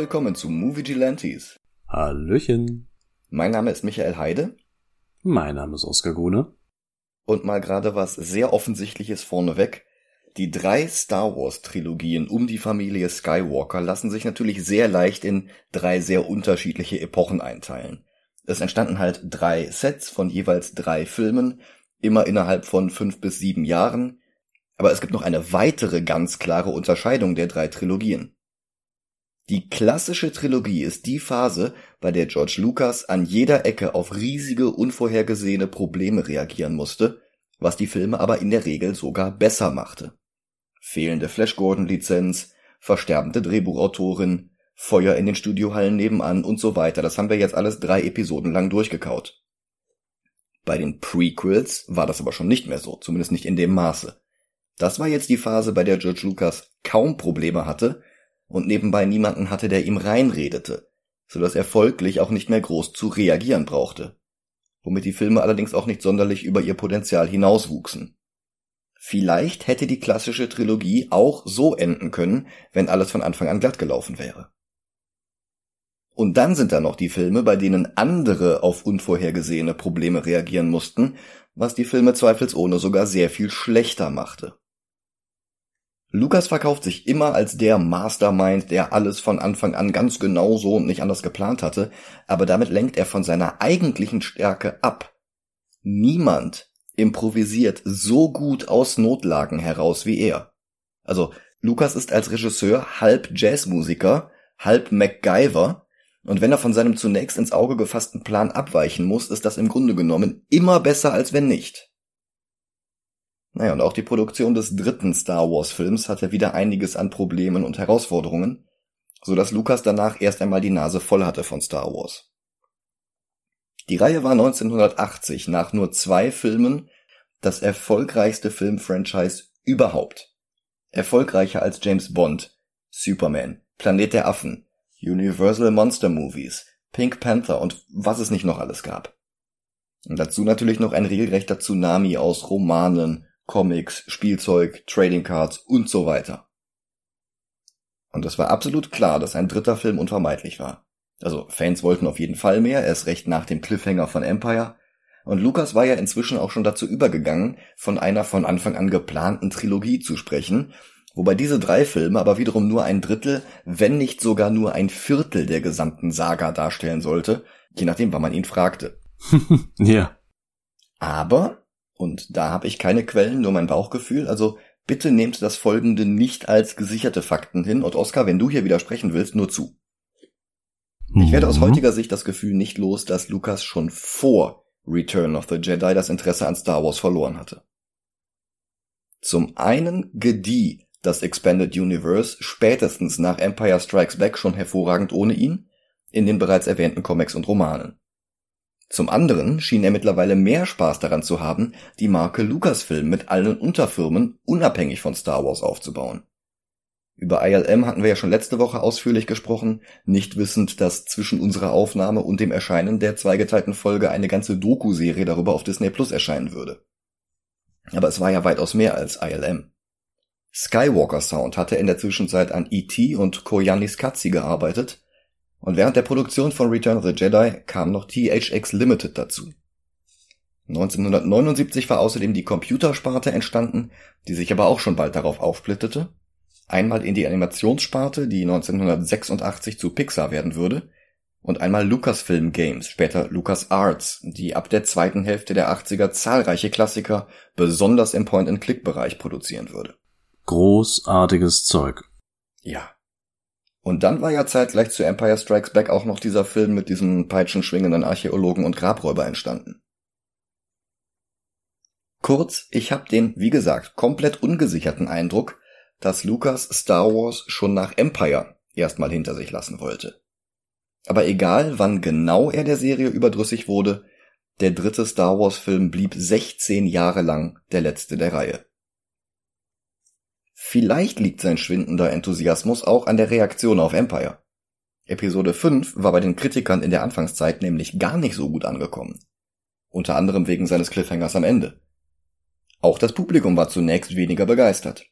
willkommen zu Movie Gelantes. Hallöchen. Mein Name ist Michael Heide. Mein Name ist Oskar Gune. Und mal gerade was sehr offensichtliches vorneweg. Die drei Star Wars Trilogien um die Familie Skywalker lassen sich natürlich sehr leicht in drei sehr unterschiedliche Epochen einteilen. Es entstanden halt drei Sets von jeweils drei Filmen, immer innerhalb von fünf bis sieben Jahren. Aber es gibt noch eine weitere ganz klare Unterscheidung der drei Trilogien. Die klassische Trilogie ist die Phase, bei der George Lucas an jeder Ecke auf riesige unvorhergesehene Probleme reagieren musste, was die Filme aber in der Regel sogar besser machte. Fehlende Flash Gordon Lizenz, versterbende Drehbuchautorin, Feuer in den Studiohallen nebenan und so weiter. Das haben wir jetzt alles drei Episoden lang durchgekaut. Bei den Prequels war das aber schon nicht mehr so, zumindest nicht in dem Maße. Das war jetzt die Phase, bei der George Lucas kaum Probleme hatte und nebenbei niemanden hatte, der ihm reinredete, so dass er folglich auch nicht mehr groß zu reagieren brauchte, womit die Filme allerdings auch nicht sonderlich über ihr Potenzial hinauswuchsen. Vielleicht hätte die klassische Trilogie auch so enden können, wenn alles von Anfang an glatt gelaufen wäre. Und dann sind da noch die Filme, bei denen andere auf unvorhergesehene Probleme reagieren mussten, was die Filme zweifelsohne sogar sehr viel schlechter machte. Lukas verkauft sich immer als der Mastermind, der alles von Anfang an ganz genau so und nicht anders geplant hatte, aber damit lenkt er von seiner eigentlichen Stärke ab. Niemand improvisiert so gut aus Notlagen heraus wie er. Also, Lukas ist als Regisseur halb Jazzmusiker, halb MacGyver, und wenn er von seinem zunächst ins Auge gefassten Plan abweichen muss, ist das im Grunde genommen immer besser als wenn nicht. Naja, und auch die Produktion des dritten Star Wars Films hatte wieder einiges an Problemen und Herausforderungen, so dass Lucas danach erst einmal die Nase voll hatte von Star Wars. Die Reihe war 1980 nach nur zwei Filmen das erfolgreichste Filmfranchise überhaupt. Erfolgreicher als James Bond, Superman, Planet der Affen, Universal Monster Movies, Pink Panther und was es nicht noch alles gab. Und dazu natürlich noch ein regelrechter Tsunami aus Romanen, Comics, Spielzeug, Trading Cards und so weiter. Und es war absolut klar, dass ein dritter Film unvermeidlich war. Also Fans wollten auf jeden Fall mehr, erst recht nach dem Cliffhanger von Empire. Und Lucas war ja inzwischen auch schon dazu übergegangen, von einer von Anfang an geplanten Trilogie zu sprechen, wobei diese drei Filme aber wiederum nur ein Drittel, wenn nicht sogar nur ein Viertel der gesamten Saga darstellen sollte, je nachdem, wann man ihn fragte. ja. Aber und da habe ich keine Quellen, nur mein Bauchgefühl. Also bitte nehmt das folgende nicht als gesicherte Fakten hin. Und Oskar, wenn du hier widersprechen willst, nur zu. Mhm. Ich werde aus mhm. heutiger Sicht das Gefühl nicht los, dass Lucas schon vor Return of the Jedi das Interesse an Star Wars verloren hatte. Zum einen gedieh das Expanded Universe spätestens nach Empire Strikes Back schon hervorragend ohne ihn in den bereits erwähnten Comics und Romanen. Zum anderen schien er mittlerweile mehr Spaß daran zu haben, die Marke Lucasfilm mit allen Unterfirmen unabhängig von Star Wars aufzubauen. Über ILM hatten wir ja schon letzte Woche ausführlich gesprochen, nicht wissend, dass zwischen unserer Aufnahme und dem Erscheinen der zweigeteilten Folge eine ganze Doku-Serie darüber auf Disney Plus erscheinen würde. Aber es war ja weitaus mehr als ILM. Skywalker Sound hatte in der Zwischenzeit an E.T. und Koyanis Katzi gearbeitet und während der Produktion von Return of the Jedi kam noch THX Limited dazu. 1979 war außerdem die Computersparte entstanden, die sich aber auch schon bald darauf aufsplittete. Einmal in die Animationssparte, die 1986 zu Pixar werden würde, und einmal Lucasfilm Games, später Lucas Arts, die ab der zweiten Hälfte der 80er zahlreiche Klassiker, besonders im Point-and-Click-Bereich produzieren würde. Großartiges Zeug. Ja, und dann war ja zeitgleich zu Empire Strikes Back auch noch dieser Film mit diesem peitschenschwingenden Archäologen und Grabräuber entstanden. Kurz, ich habe den, wie gesagt, komplett ungesicherten Eindruck, dass Lucas Star Wars schon nach Empire erstmal hinter sich lassen wollte. Aber egal, wann genau er der Serie überdrüssig wurde, der dritte Star Wars Film blieb 16 Jahre lang der letzte der Reihe. Vielleicht liegt sein schwindender Enthusiasmus auch an der Reaktion auf Empire. Episode 5 war bei den Kritikern in der Anfangszeit nämlich gar nicht so gut angekommen. Unter anderem wegen seines Cliffhangers am Ende. Auch das Publikum war zunächst weniger begeistert.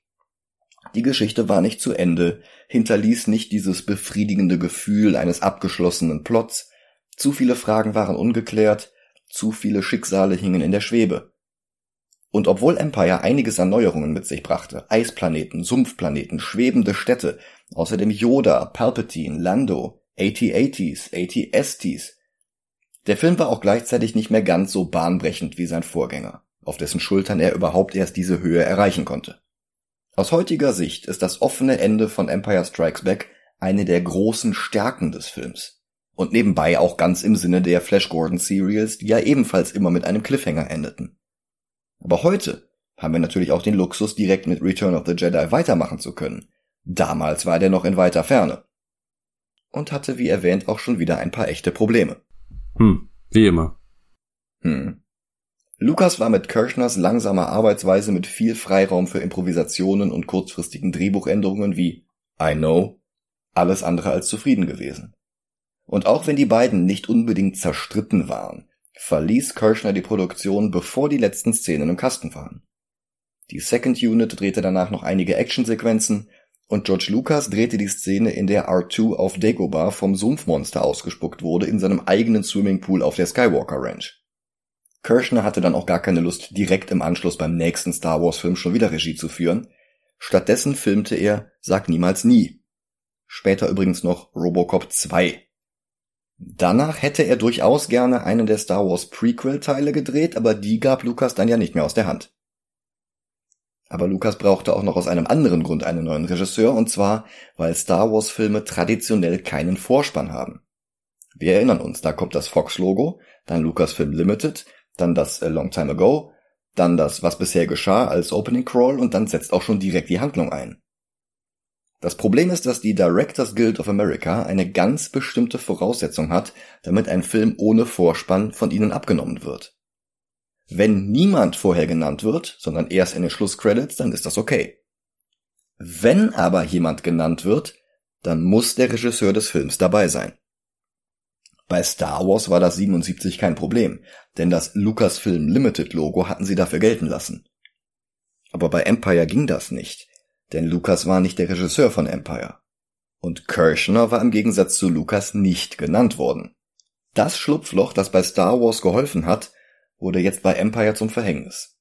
Die Geschichte war nicht zu Ende, hinterließ nicht dieses befriedigende Gefühl eines abgeschlossenen Plots, zu viele Fragen waren ungeklärt, zu viele Schicksale hingen in der Schwebe. Und obwohl Empire einiges an Neuerungen mit sich brachte, Eisplaneten, Sumpfplaneten, schwebende Städte, außerdem Yoda, Palpatine, Lando, AT-ATs, AT-STs, der Film war auch gleichzeitig nicht mehr ganz so bahnbrechend wie sein Vorgänger, auf dessen Schultern er überhaupt erst diese Höhe erreichen konnte. Aus heutiger Sicht ist das offene Ende von Empire Strikes Back eine der großen Stärken des Films. Und nebenbei auch ganz im Sinne der Flash Gordon Serials, die ja ebenfalls immer mit einem Cliffhanger endeten. Aber heute haben wir natürlich auch den Luxus, direkt mit Return of the Jedi weitermachen zu können. Damals war der noch in weiter Ferne. Und hatte, wie erwähnt, auch schon wieder ein paar echte Probleme. Hm, wie immer. Hm. Lukas war mit Kirchners langsamer Arbeitsweise mit viel Freiraum für Improvisationen und kurzfristigen Drehbuchänderungen wie I know alles andere als zufrieden gewesen. Und auch wenn die beiden nicht unbedingt zerstritten waren, verließ Kirschner die Produktion, bevor die letzten Szenen im Kasten waren. Die Second Unit drehte danach noch einige Actionsequenzen und George Lucas drehte die Szene, in der R2 auf Dagobah vom Sumpfmonster ausgespuckt wurde, in seinem eigenen Swimmingpool auf der Skywalker Ranch. Kirschner hatte dann auch gar keine Lust, direkt im Anschluss beim nächsten Star Wars Film schon wieder Regie zu führen. Stattdessen filmte er Sag niemals nie. Später übrigens noch Robocop 2. Danach hätte er durchaus gerne einen der Star Wars Prequel-Teile gedreht, aber die gab Lucas dann ja nicht mehr aus der Hand. Aber Lucas brauchte auch noch aus einem anderen Grund einen neuen Regisseur, und zwar, weil Star Wars Filme traditionell keinen Vorspann haben. Wir erinnern uns, da kommt das Fox-Logo, dann Lucasfilm Limited, dann das A Long Time Ago, dann das Was bisher geschah als Opening Crawl und dann setzt auch schon direkt die Handlung ein. Das Problem ist, dass die Directors Guild of America eine ganz bestimmte Voraussetzung hat, damit ein Film ohne Vorspann von ihnen abgenommen wird. Wenn niemand vorher genannt wird, sondern erst in den Schlusscredits, dann ist das okay. Wenn aber jemand genannt wird, dann muss der Regisseur des Films dabei sein. Bei Star Wars war das 77 kein Problem, denn das Lucasfilm Limited Logo hatten sie dafür gelten lassen. Aber bei Empire ging das nicht, denn Lucas war nicht der Regisseur von Empire. Und Kirshner war im Gegensatz zu Lucas nicht genannt worden. Das Schlupfloch, das bei Star Wars geholfen hat, wurde jetzt bei Empire zum Verhängnis.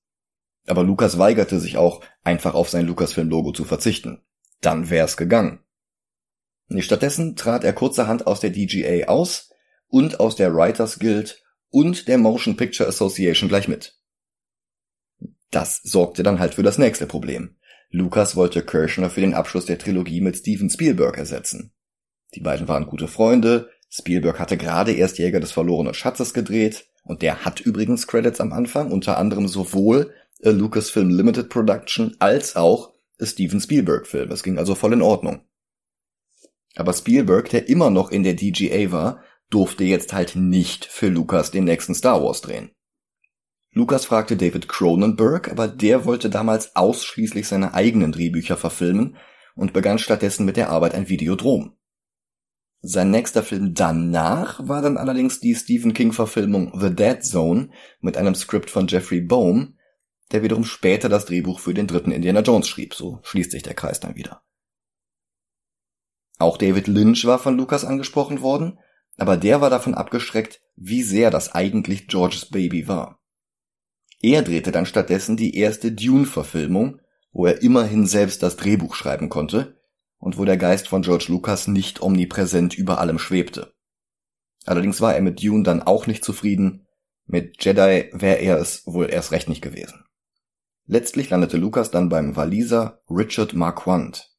Aber Lucas weigerte sich auch, einfach auf sein Lucasfilm-Logo zu verzichten. Dann wär's gegangen. Stattdessen trat er kurzerhand aus der DGA aus und aus der Writers Guild und der Motion Picture Association gleich mit. Das sorgte dann halt für das nächste Problem. Lucas wollte Kirshner für den Abschluss der Trilogie mit Steven Spielberg ersetzen. Die beiden waren gute Freunde, Spielberg hatte gerade erst Jäger des verlorenen Schatzes gedreht, und der hat übrigens Credits am Anfang, unter anderem sowohl a Lucasfilm Limited Production als auch a Steven Spielberg Film. Es ging also voll in Ordnung. Aber Spielberg, der immer noch in der DGA war, durfte jetzt halt nicht für Lucas den nächsten Star Wars drehen. Lucas fragte David Cronenberg, aber der wollte damals ausschließlich seine eigenen Drehbücher verfilmen und begann stattdessen mit der Arbeit an Videodrom. Sein nächster Film danach war dann allerdings die Stephen King-Verfilmung The Dead Zone mit einem Skript von Jeffrey Bohm, der wiederum später das Drehbuch für den dritten Indiana Jones schrieb. So schließt sich der Kreis dann wieder. Auch David Lynch war von Lucas angesprochen worden, aber der war davon abgeschreckt, wie sehr das eigentlich Georges Baby war. Er drehte dann stattdessen die erste Dune-Verfilmung, wo er immerhin selbst das Drehbuch schreiben konnte und wo der Geist von George Lucas nicht omnipräsent über allem schwebte. Allerdings war er mit Dune dann auch nicht zufrieden, mit Jedi wäre er es wohl erst recht nicht gewesen. Letztlich landete Lucas dann beim Waliser Richard Marquand.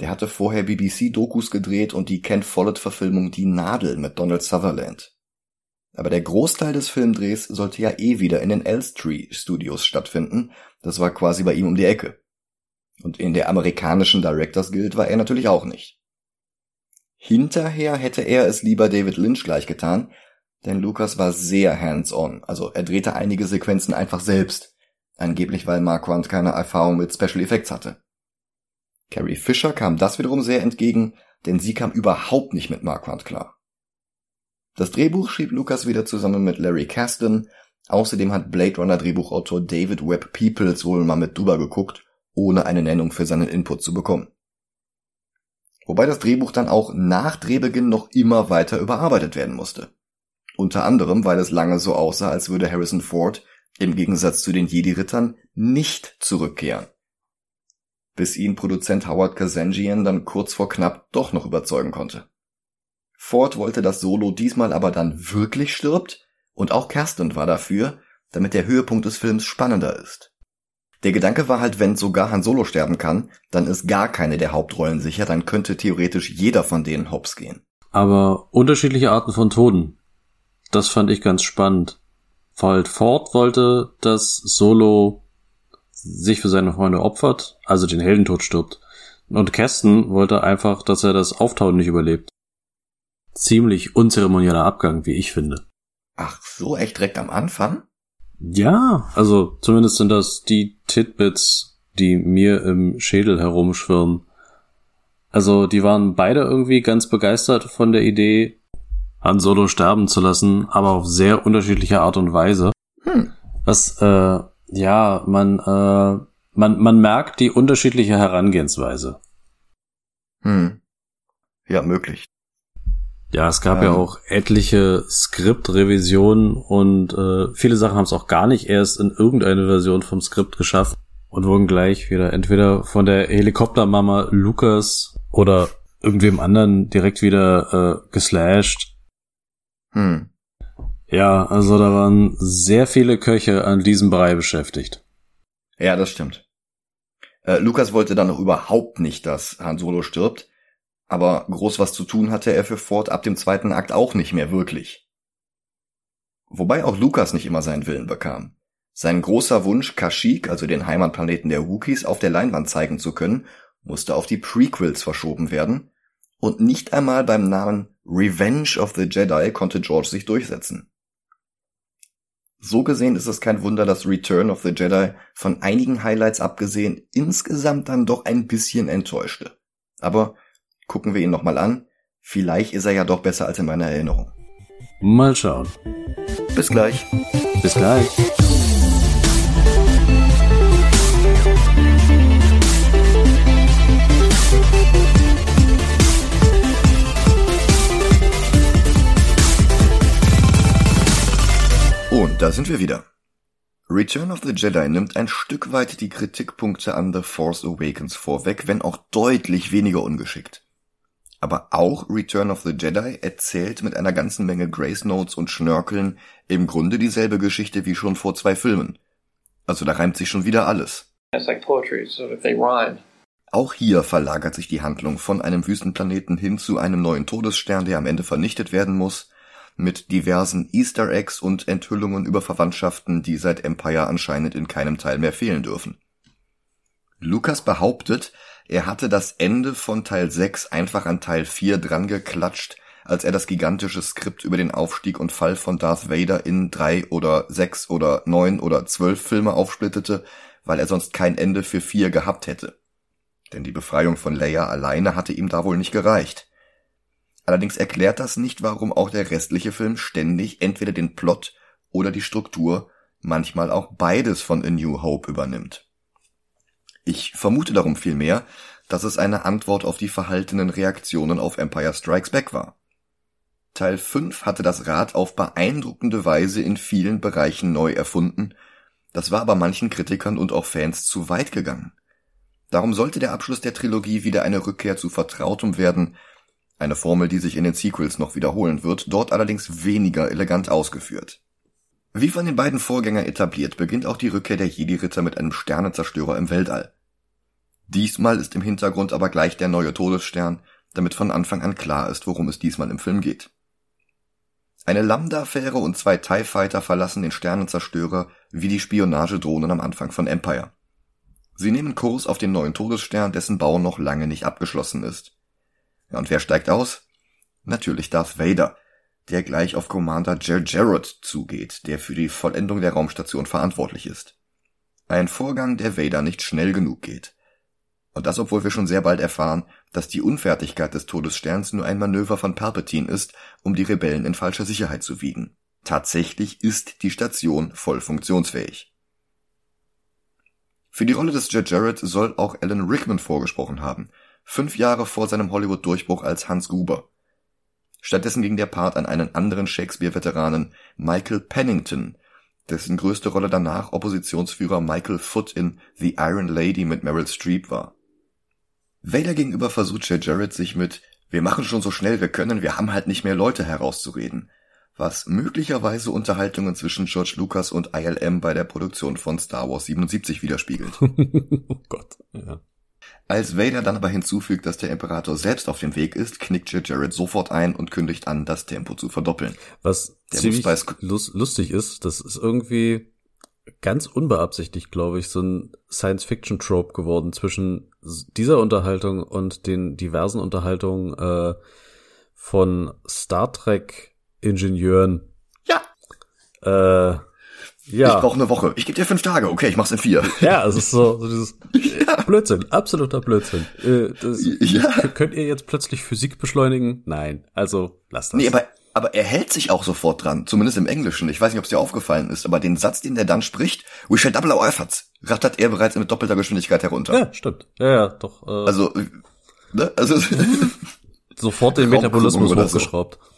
Der hatte vorher BBC-Dokus gedreht und die Ken Follett-Verfilmung Die Nadel mit Donald Sutherland. Aber der Großteil des Filmdrehs sollte ja eh wieder in den Elstree Studios stattfinden. Das war quasi bei ihm um die Ecke. Und in der amerikanischen Directors Guild war er natürlich auch nicht. Hinterher hätte er es lieber David Lynch gleich getan, denn Lucas war sehr hands-on, also er drehte einige Sequenzen einfach selbst, angeblich weil Marquand keine Erfahrung mit Special Effects hatte. Carrie Fisher kam das wiederum sehr entgegen, denn sie kam überhaupt nicht mit Marquand klar. Das Drehbuch schrieb Lucas wieder zusammen mit Larry Kasdan. Außerdem hat Blade Runner Drehbuchautor David Webb Peoples wohl mal mit drüber geguckt ohne eine Nennung für seinen Input zu bekommen. Wobei das Drehbuch dann auch nach Drehbeginn noch immer weiter überarbeitet werden musste. Unter anderem, weil es lange so aussah, als würde Harrison Ford im Gegensatz zu den Jedi-Rittern nicht zurückkehren. Bis ihn Produzent Howard Kazanjian dann kurz vor knapp doch noch überzeugen konnte. Ford wollte, dass Solo diesmal aber dann wirklich stirbt und auch Kerstin war dafür, damit der Höhepunkt des Films spannender ist. Der Gedanke war halt, wenn sogar Han Solo sterben kann, dann ist gar keine der Hauptrollen sicher, dann könnte theoretisch jeder von denen hops gehen. Aber unterschiedliche Arten von Toden. Das fand ich ganz spannend. Weil Ford wollte, dass Solo sich für seine Freunde opfert, also den Heldentod stirbt. Und Kesten wollte einfach, dass er das Auftauen nicht überlebt. Ziemlich unzeremonieller Abgang, wie ich finde. Ach, so echt direkt am Anfang? Ja, also zumindest sind das die Titbits, die mir im Schädel herumschwirren. Also die waren beide irgendwie ganz begeistert von der Idee, Han Solo sterben zu lassen, aber auf sehr unterschiedliche Art und Weise. Hm. Was, äh, ja, man, äh, man, man merkt die unterschiedliche Herangehensweise. Hm. Ja, möglich. Ja, es gab ähm. ja auch etliche Skriptrevisionen und äh, viele Sachen haben es auch gar nicht erst in irgendeine Version vom Skript geschafft und wurden gleich wieder entweder von der Helikoptermama Lucas oder irgendwem anderen direkt wieder äh, geslasht. Hm. Ja, also da waren sehr viele Köche an diesem Brei beschäftigt. Ja, das stimmt. Äh, Lukas wollte dann noch überhaupt nicht, dass Han Solo stirbt aber groß was zu tun hatte er für Ford ab dem zweiten Akt auch nicht mehr wirklich. Wobei auch Lukas nicht immer seinen Willen bekam. Sein großer Wunsch, Kashyyyk, also den Heimatplaneten der Wookiees, auf der Leinwand zeigen zu können, musste auf die Prequels verschoben werden, und nicht einmal beim Namen Revenge of the Jedi konnte George sich durchsetzen. So gesehen ist es kein Wunder, dass Return of the Jedi von einigen Highlights abgesehen insgesamt dann doch ein bisschen enttäuschte. Aber Gucken wir ihn nochmal an. Vielleicht ist er ja doch besser als in meiner Erinnerung. Mal schauen. Bis gleich. Bis gleich. Und da sind wir wieder. Return of the Jedi nimmt ein Stück weit die Kritikpunkte an The Force Awakens vorweg, wenn auch deutlich weniger ungeschickt aber auch Return of the Jedi erzählt mit einer ganzen Menge Grace Notes und Schnörkeln im Grunde dieselbe Geschichte wie schon vor zwei Filmen. Also da reimt sich schon wieder alles. Auch hier verlagert sich die Handlung von einem Wüstenplaneten hin zu einem neuen Todesstern, der am Ende vernichtet werden muss, mit diversen Easter Eggs und Enthüllungen über Verwandtschaften, die seit Empire anscheinend in keinem Teil mehr fehlen dürfen. Lucas behauptet, er hatte das Ende von Teil 6 einfach an Teil 4 drangeklatscht, als er das gigantische Skript über den Aufstieg und Fall von Darth Vader in drei oder sechs oder neun oder zwölf Filme aufsplittete, weil er sonst kein Ende für vier gehabt hätte. Denn die Befreiung von Leia alleine hatte ihm da wohl nicht gereicht. Allerdings erklärt das nicht, warum auch der restliche Film ständig entweder den Plot oder die Struktur, manchmal auch beides von A New Hope übernimmt. Ich vermute darum vielmehr, dass es eine Antwort auf die verhaltenen Reaktionen auf Empire Strikes Back war. Teil 5 hatte das Rad auf beeindruckende Weise in vielen Bereichen neu erfunden, das war aber manchen Kritikern und auch Fans zu weit gegangen. Darum sollte der Abschluss der Trilogie wieder eine Rückkehr zu Vertrautem werden, eine Formel, die sich in den Sequels noch wiederholen wird, dort allerdings weniger elegant ausgeführt. Wie von den beiden Vorgängern etabliert, beginnt auch die Rückkehr der Jedi-Ritter mit einem Sternezerstörer im Weltall. Diesmal ist im Hintergrund aber gleich der neue Todesstern, damit von Anfang an klar ist, worum es diesmal im Film geht. Eine Lambda-Fähre und zwei TIE Fighter verlassen den Sternenzerstörer wie die Spionagedrohnen am Anfang von Empire. Sie nehmen Kurs auf den neuen Todesstern, dessen Bau noch lange nicht abgeschlossen ist. Ja, und wer steigt aus? Natürlich Darth Vader, der gleich auf Commander Jer Jarrett zugeht, der für die Vollendung der Raumstation verantwortlich ist. Ein Vorgang, der Vader nicht schnell genug geht. Und das, obwohl wir schon sehr bald erfahren, dass die Unfertigkeit des Todessterns nur ein Manöver von Palpatine ist, um die Rebellen in falscher Sicherheit zu wiegen. Tatsächlich ist die Station voll funktionsfähig. Für die Rolle des Jet Jarrett soll auch Alan Rickman vorgesprochen haben, fünf Jahre vor seinem Hollywood-Durchbruch als Hans Gruber. Stattdessen ging der Part an einen anderen Shakespeare-Veteranen, Michael Pennington, dessen größte Rolle danach Oppositionsführer Michael Foot in The Iron Lady mit Meryl Streep war. Vader gegenüber versucht Jet Jarrett sich mit Wir machen schon so schnell wir können, wir haben halt nicht mehr Leute herauszureden was möglicherweise Unterhaltungen zwischen George Lucas und ILM bei der Produktion von Star Wars 77 widerspiegelt. oh Gott, ja. Als Vader dann aber hinzufügt, dass der Imperator selbst auf dem Weg ist, knickt Jet Jarrett sofort ein und kündigt an, das Tempo zu verdoppeln. Was der ziemlich lustig ist, das ist irgendwie ganz unbeabsichtigt, glaube ich, so ein Science-Fiction-Trope geworden zwischen dieser Unterhaltung und den diversen Unterhaltungen äh, von Star Trek Ingenieuren. Ja. Äh, ja. Ich brauche eine Woche. Ich gebe dir fünf Tage. Okay, ich mach's in vier. Ja, es ist so, so dieses ja. Blödsinn, absoluter Blödsinn. Äh, das, ja. Könnt ihr jetzt plötzlich Physik beschleunigen? Nein, also lasst das. Nee, aber, aber er hält sich auch sofort dran, zumindest im Englischen. Ich weiß nicht, ob es dir aufgefallen ist, aber den Satz, den der dann spricht, we shall double our efforts, rattert er bereits mit doppelter Geschwindigkeit herunter. Ja, stimmt. Ja, ja, doch. Äh, also, ne? also sofort den Metabolismus hochgeschraubt.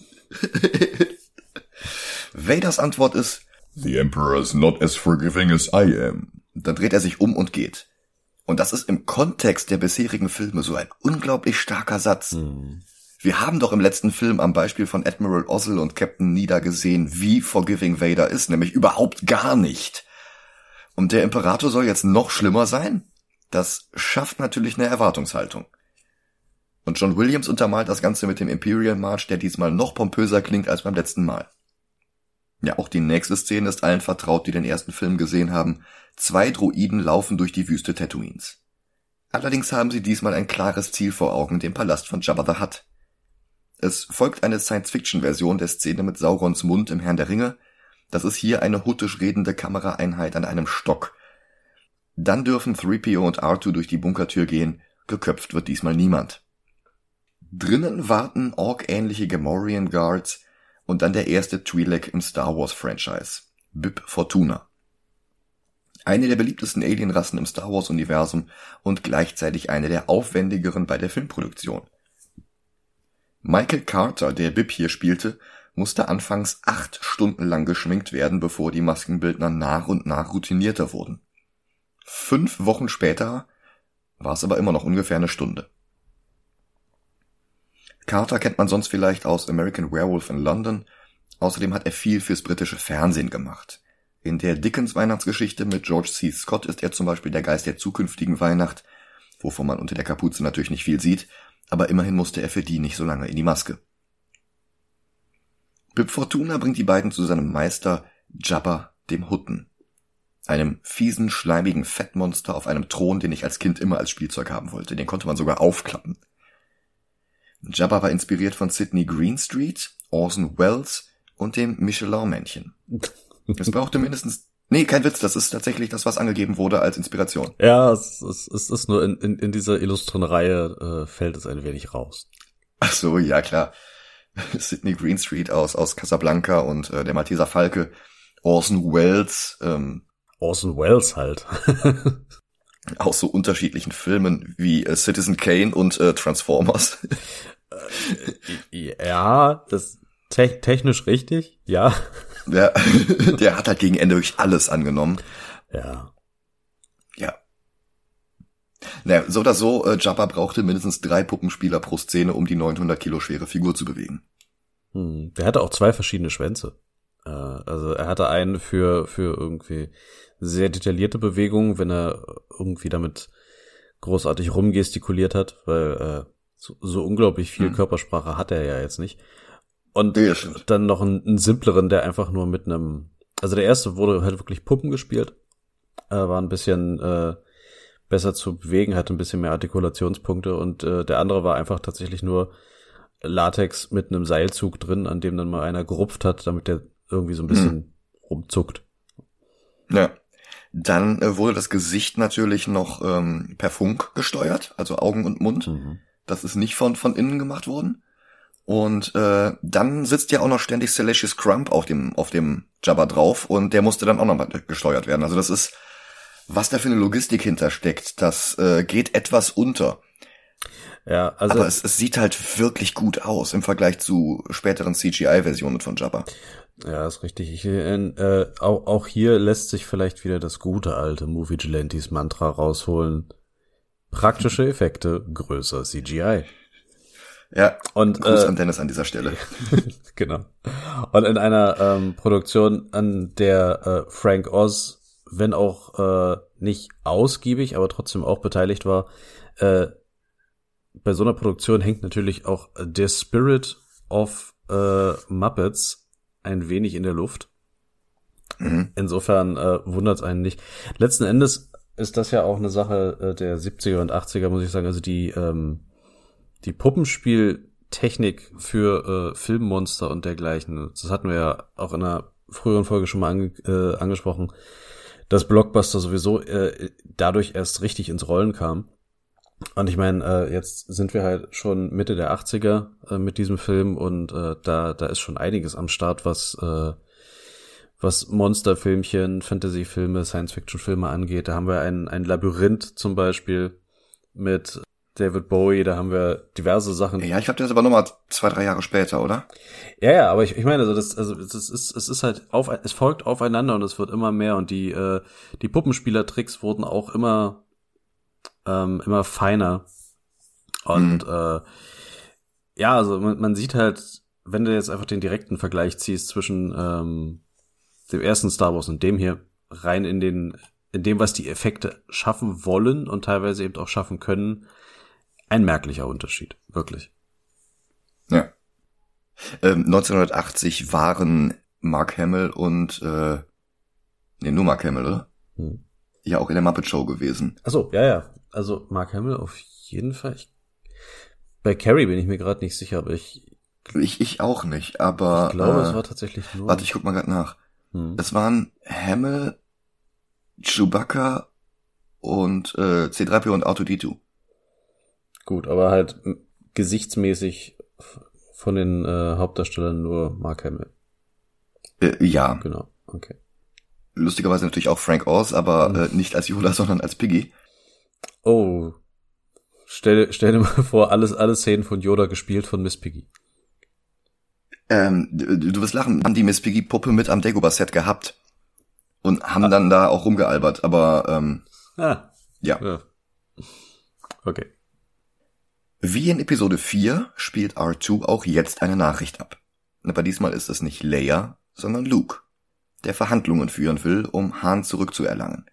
So. Vaders Antwort ist, The Emperor is not as forgiving as I am. Dann dreht er sich um und geht. Und das ist im Kontext der bisherigen Filme so ein unglaublich starker Satz. Mhm. Wir haben doch im letzten Film am Beispiel von Admiral Ozzel und Captain Nida gesehen, wie forgiving Vader ist, nämlich überhaupt gar nicht. Und der Imperator soll jetzt noch schlimmer sein? Das schafft natürlich eine Erwartungshaltung. Und John Williams untermalt das Ganze mit dem Imperial March, der diesmal noch pompöser klingt als beim letzten Mal. Ja, auch die nächste Szene ist allen vertraut, die den ersten Film gesehen haben. Zwei Droiden laufen durch die Wüste Tatooines. Allerdings haben sie diesmal ein klares Ziel vor Augen, den Palast von Jabba the Hutt. Es folgt eine Science-Fiction-Version der Szene mit Saurons Mund im Herrn der Ringe. Das ist hier eine huttisch redende Kameraeinheit an einem Stock. Dann dürfen 3PO und R2 durch die Bunkertür gehen. Geköpft wird diesmal niemand. Drinnen warten Ork-ähnliche Gamorrean Guards und dann der erste Twi'lek im Star Wars Franchise, Bib Fortuna. Eine der beliebtesten Alienrassen im Star Wars Universum und gleichzeitig eine der aufwendigeren bei der Filmproduktion. Michael Carter, der Bib hier spielte, musste anfangs acht Stunden lang geschminkt werden, bevor die Maskenbildner nach und nach routinierter wurden. Fünf Wochen später war es aber immer noch ungefähr eine Stunde. Carter kennt man sonst vielleicht aus American Werewolf in London. Außerdem hat er viel fürs britische Fernsehen gemacht. In der Dickens Weihnachtsgeschichte mit George C. Scott ist er zum Beispiel der Geist der zukünftigen Weihnacht, wovon man unter der Kapuze natürlich nicht viel sieht, aber immerhin musste er für die nicht so lange in die Maske. Pip Fortuna bringt die beiden zu seinem Meister Jabba dem Hutten. Einem fiesen, schleimigen Fettmonster auf einem Thron, den ich als Kind immer als Spielzeug haben wollte. Den konnte man sogar aufklappen. Jabba war inspiriert von Sydney Greenstreet, Orson Welles und dem Michelin-Männchen. Es brauchte mindestens Nee, kein Witz, das ist tatsächlich das, was angegeben wurde als Inspiration. Ja, es, es, es ist nur in, in, in dieser illustren Reihe äh, fällt es ein wenig raus. Ach so, ja klar. Sydney Greenstreet aus, aus Casablanca und äh, der Malteser Falke, Orson Welles. Ähm, Orson Welles halt. aus so unterschiedlichen Filmen wie äh, Citizen Kane und äh, Transformers. Äh, ja, das te technisch richtig, ja. Der, der hat halt gegen Ende wirklich alles angenommen. Ja. Ja. Naja, so oder so, äh, Jabba brauchte mindestens drei Puppenspieler pro Szene, um die 900 Kilo schwere Figur zu bewegen. Hm, der hatte auch zwei verschiedene Schwänze. Äh, also er hatte einen für, für irgendwie sehr detaillierte Bewegungen, wenn er irgendwie damit großartig rumgestikuliert hat, weil äh, so, so unglaublich viel hm. Körpersprache hat er ja jetzt nicht. Und ja, dann noch einen, einen, simpleren, der einfach nur mit einem, also der erste wurde halt wirklich Puppen gespielt, äh, war ein bisschen äh, besser zu bewegen, hatte ein bisschen mehr Artikulationspunkte und äh, der andere war einfach tatsächlich nur Latex mit einem Seilzug drin, an dem dann mal einer gerupft hat, damit der irgendwie so ein bisschen hm. rumzuckt. Ja. Dann äh, wurde das Gesicht natürlich noch ähm, per Funk gesteuert, also Augen und Mund. Mhm. Das ist nicht von, von innen gemacht worden. Und äh, dann sitzt ja auch noch ständig Celestius Crump auf dem, auf dem Jabba drauf und der musste dann auch noch mal gesteuert werden. Also das ist was da für eine Logistik hintersteckt, das äh, geht etwas unter. Ja, also. Aber es, es sieht halt wirklich gut aus im Vergleich zu späteren CGI-Versionen von Jabba. Ja, ist richtig. Ich, äh, auch, auch hier lässt sich vielleicht wieder das gute alte Movie Gelantes Mantra rausholen. Praktische Effekte, größer CGI. Ja, und Gruß äh, an Dennis an dieser Stelle. genau. Und in einer ähm, Produktion, an der äh, Frank Oz, wenn auch äh, nicht ausgiebig, aber trotzdem auch beteiligt war, äh, bei so einer Produktion hängt natürlich auch der Spirit of äh, Muppets ein wenig in der Luft. Mhm. Insofern äh, wundert es einen nicht. Letzten Endes ist das ja auch eine Sache äh, der 70er und 80er, muss ich sagen. Also die, ähm, die Puppenspieltechnik für äh, Filmmonster und dergleichen, das hatten wir ja auch in einer früheren Folge schon mal ange äh, angesprochen, dass Blockbuster sowieso äh, dadurch erst richtig ins Rollen kam. Und ich meine, äh, jetzt sind wir halt schon Mitte der 80er äh, mit diesem Film und äh, da, da ist schon einiges am Start, was, äh, was Monsterfilmchen, Fantasyfilme, Science-Fiction-Filme angeht. Da haben wir ein, ein Labyrinth zum Beispiel mit David Bowie, da haben wir diverse Sachen. Ja, ich glaube, der ist aber nochmal zwei, drei Jahre später, oder? Ja, ja, aber ich, ich meine, also das, also es ist, es ist halt auf, es folgt aufeinander und es wird immer mehr und die, äh, die Puppenspielertricks wurden auch immer ähm, immer feiner. Und mhm. äh, ja, also man, man sieht halt, wenn du jetzt einfach den direkten Vergleich ziehst zwischen ähm, dem ersten Star Wars und dem hier, rein in den, in dem, was die Effekte schaffen wollen und teilweise eben auch schaffen können, ein merklicher Unterschied, wirklich. Ja. Ähm, 1980 waren Mark Hamill und äh, nee, nur Mark Hamill, oder? Hm. Ja, auch in der Muppet Show gewesen. Ach so, ja, ja also Mark Hamill auf jeden Fall. Ich, bei Carrie bin ich mir gerade nicht sicher, aber ich. Ich, ich auch nicht, aber. Ich glaube, äh, es war tatsächlich nur. Warte, ich guck mal gerade nach. Hm. Es waren Hamill, Chewbacca und äh, C3PO und R2D2. Gut, aber halt gesichtsmäßig von den äh, Hauptdarstellern nur Mark Hamill. Äh, ja. Genau, okay. Lustigerweise natürlich auch Frank Oz, aber hm. äh, nicht als Yoda, sondern als Piggy. Oh. Stell, stell dir mal vor, alles, alle Szenen von Yoda gespielt von Miss Piggy. Ähm, du, du wirst lachen, haben die Miss Piggy Puppe mit am Dagobah-Set gehabt. Und haben ah. dann da auch rumgealbert, aber ähm, ah. ja. ja. Okay. Wie in Episode 4 spielt R2 auch jetzt eine Nachricht ab. Aber diesmal ist es nicht Leia, sondern Luke, der Verhandlungen führen will, um Han zurückzuerlangen.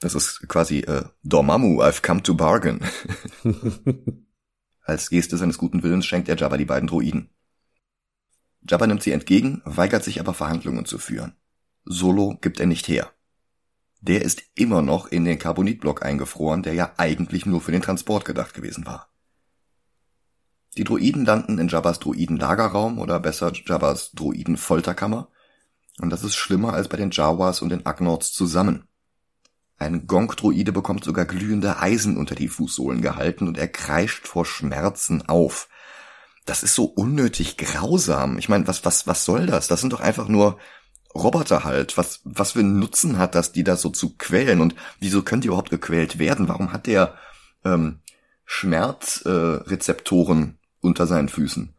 Das ist quasi äh, Dormammu, I've come to bargain. Als Geste seines guten Willens schenkt er Jabba die beiden Droiden. Jabba nimmt sie entgegen, weigert sich aber Verhandlungen zu führen. Solo gibt er nicht her. Der ist immer noch in den Carbonitblock eingefroren, der ja eigentlich nur für den Transport gedacht gewesen war. Die Droiden landen in Jabbas Droiden-Lagerraum oder besser Jabbas Droiden-Folterkammer. Und das ist schlimmer als bei den Jawas und den Agnorts zusammen. Ein Gong-Droide bekommt sogar glühende Eisen unter die Fußsohlen gehalten und er kreischt vor Schmerzen auf. Das ist so unnötig grausam. Ich meine, was, was, was soll das? Das sind doch einfach nur Roboter halt. Was, was für einen Nutzen hat das, die da so zu quälen? Und wieso können die überhaupt gequält werden? Warum hat der ähm, Schmerzrezeptoren unter seinen Füßen?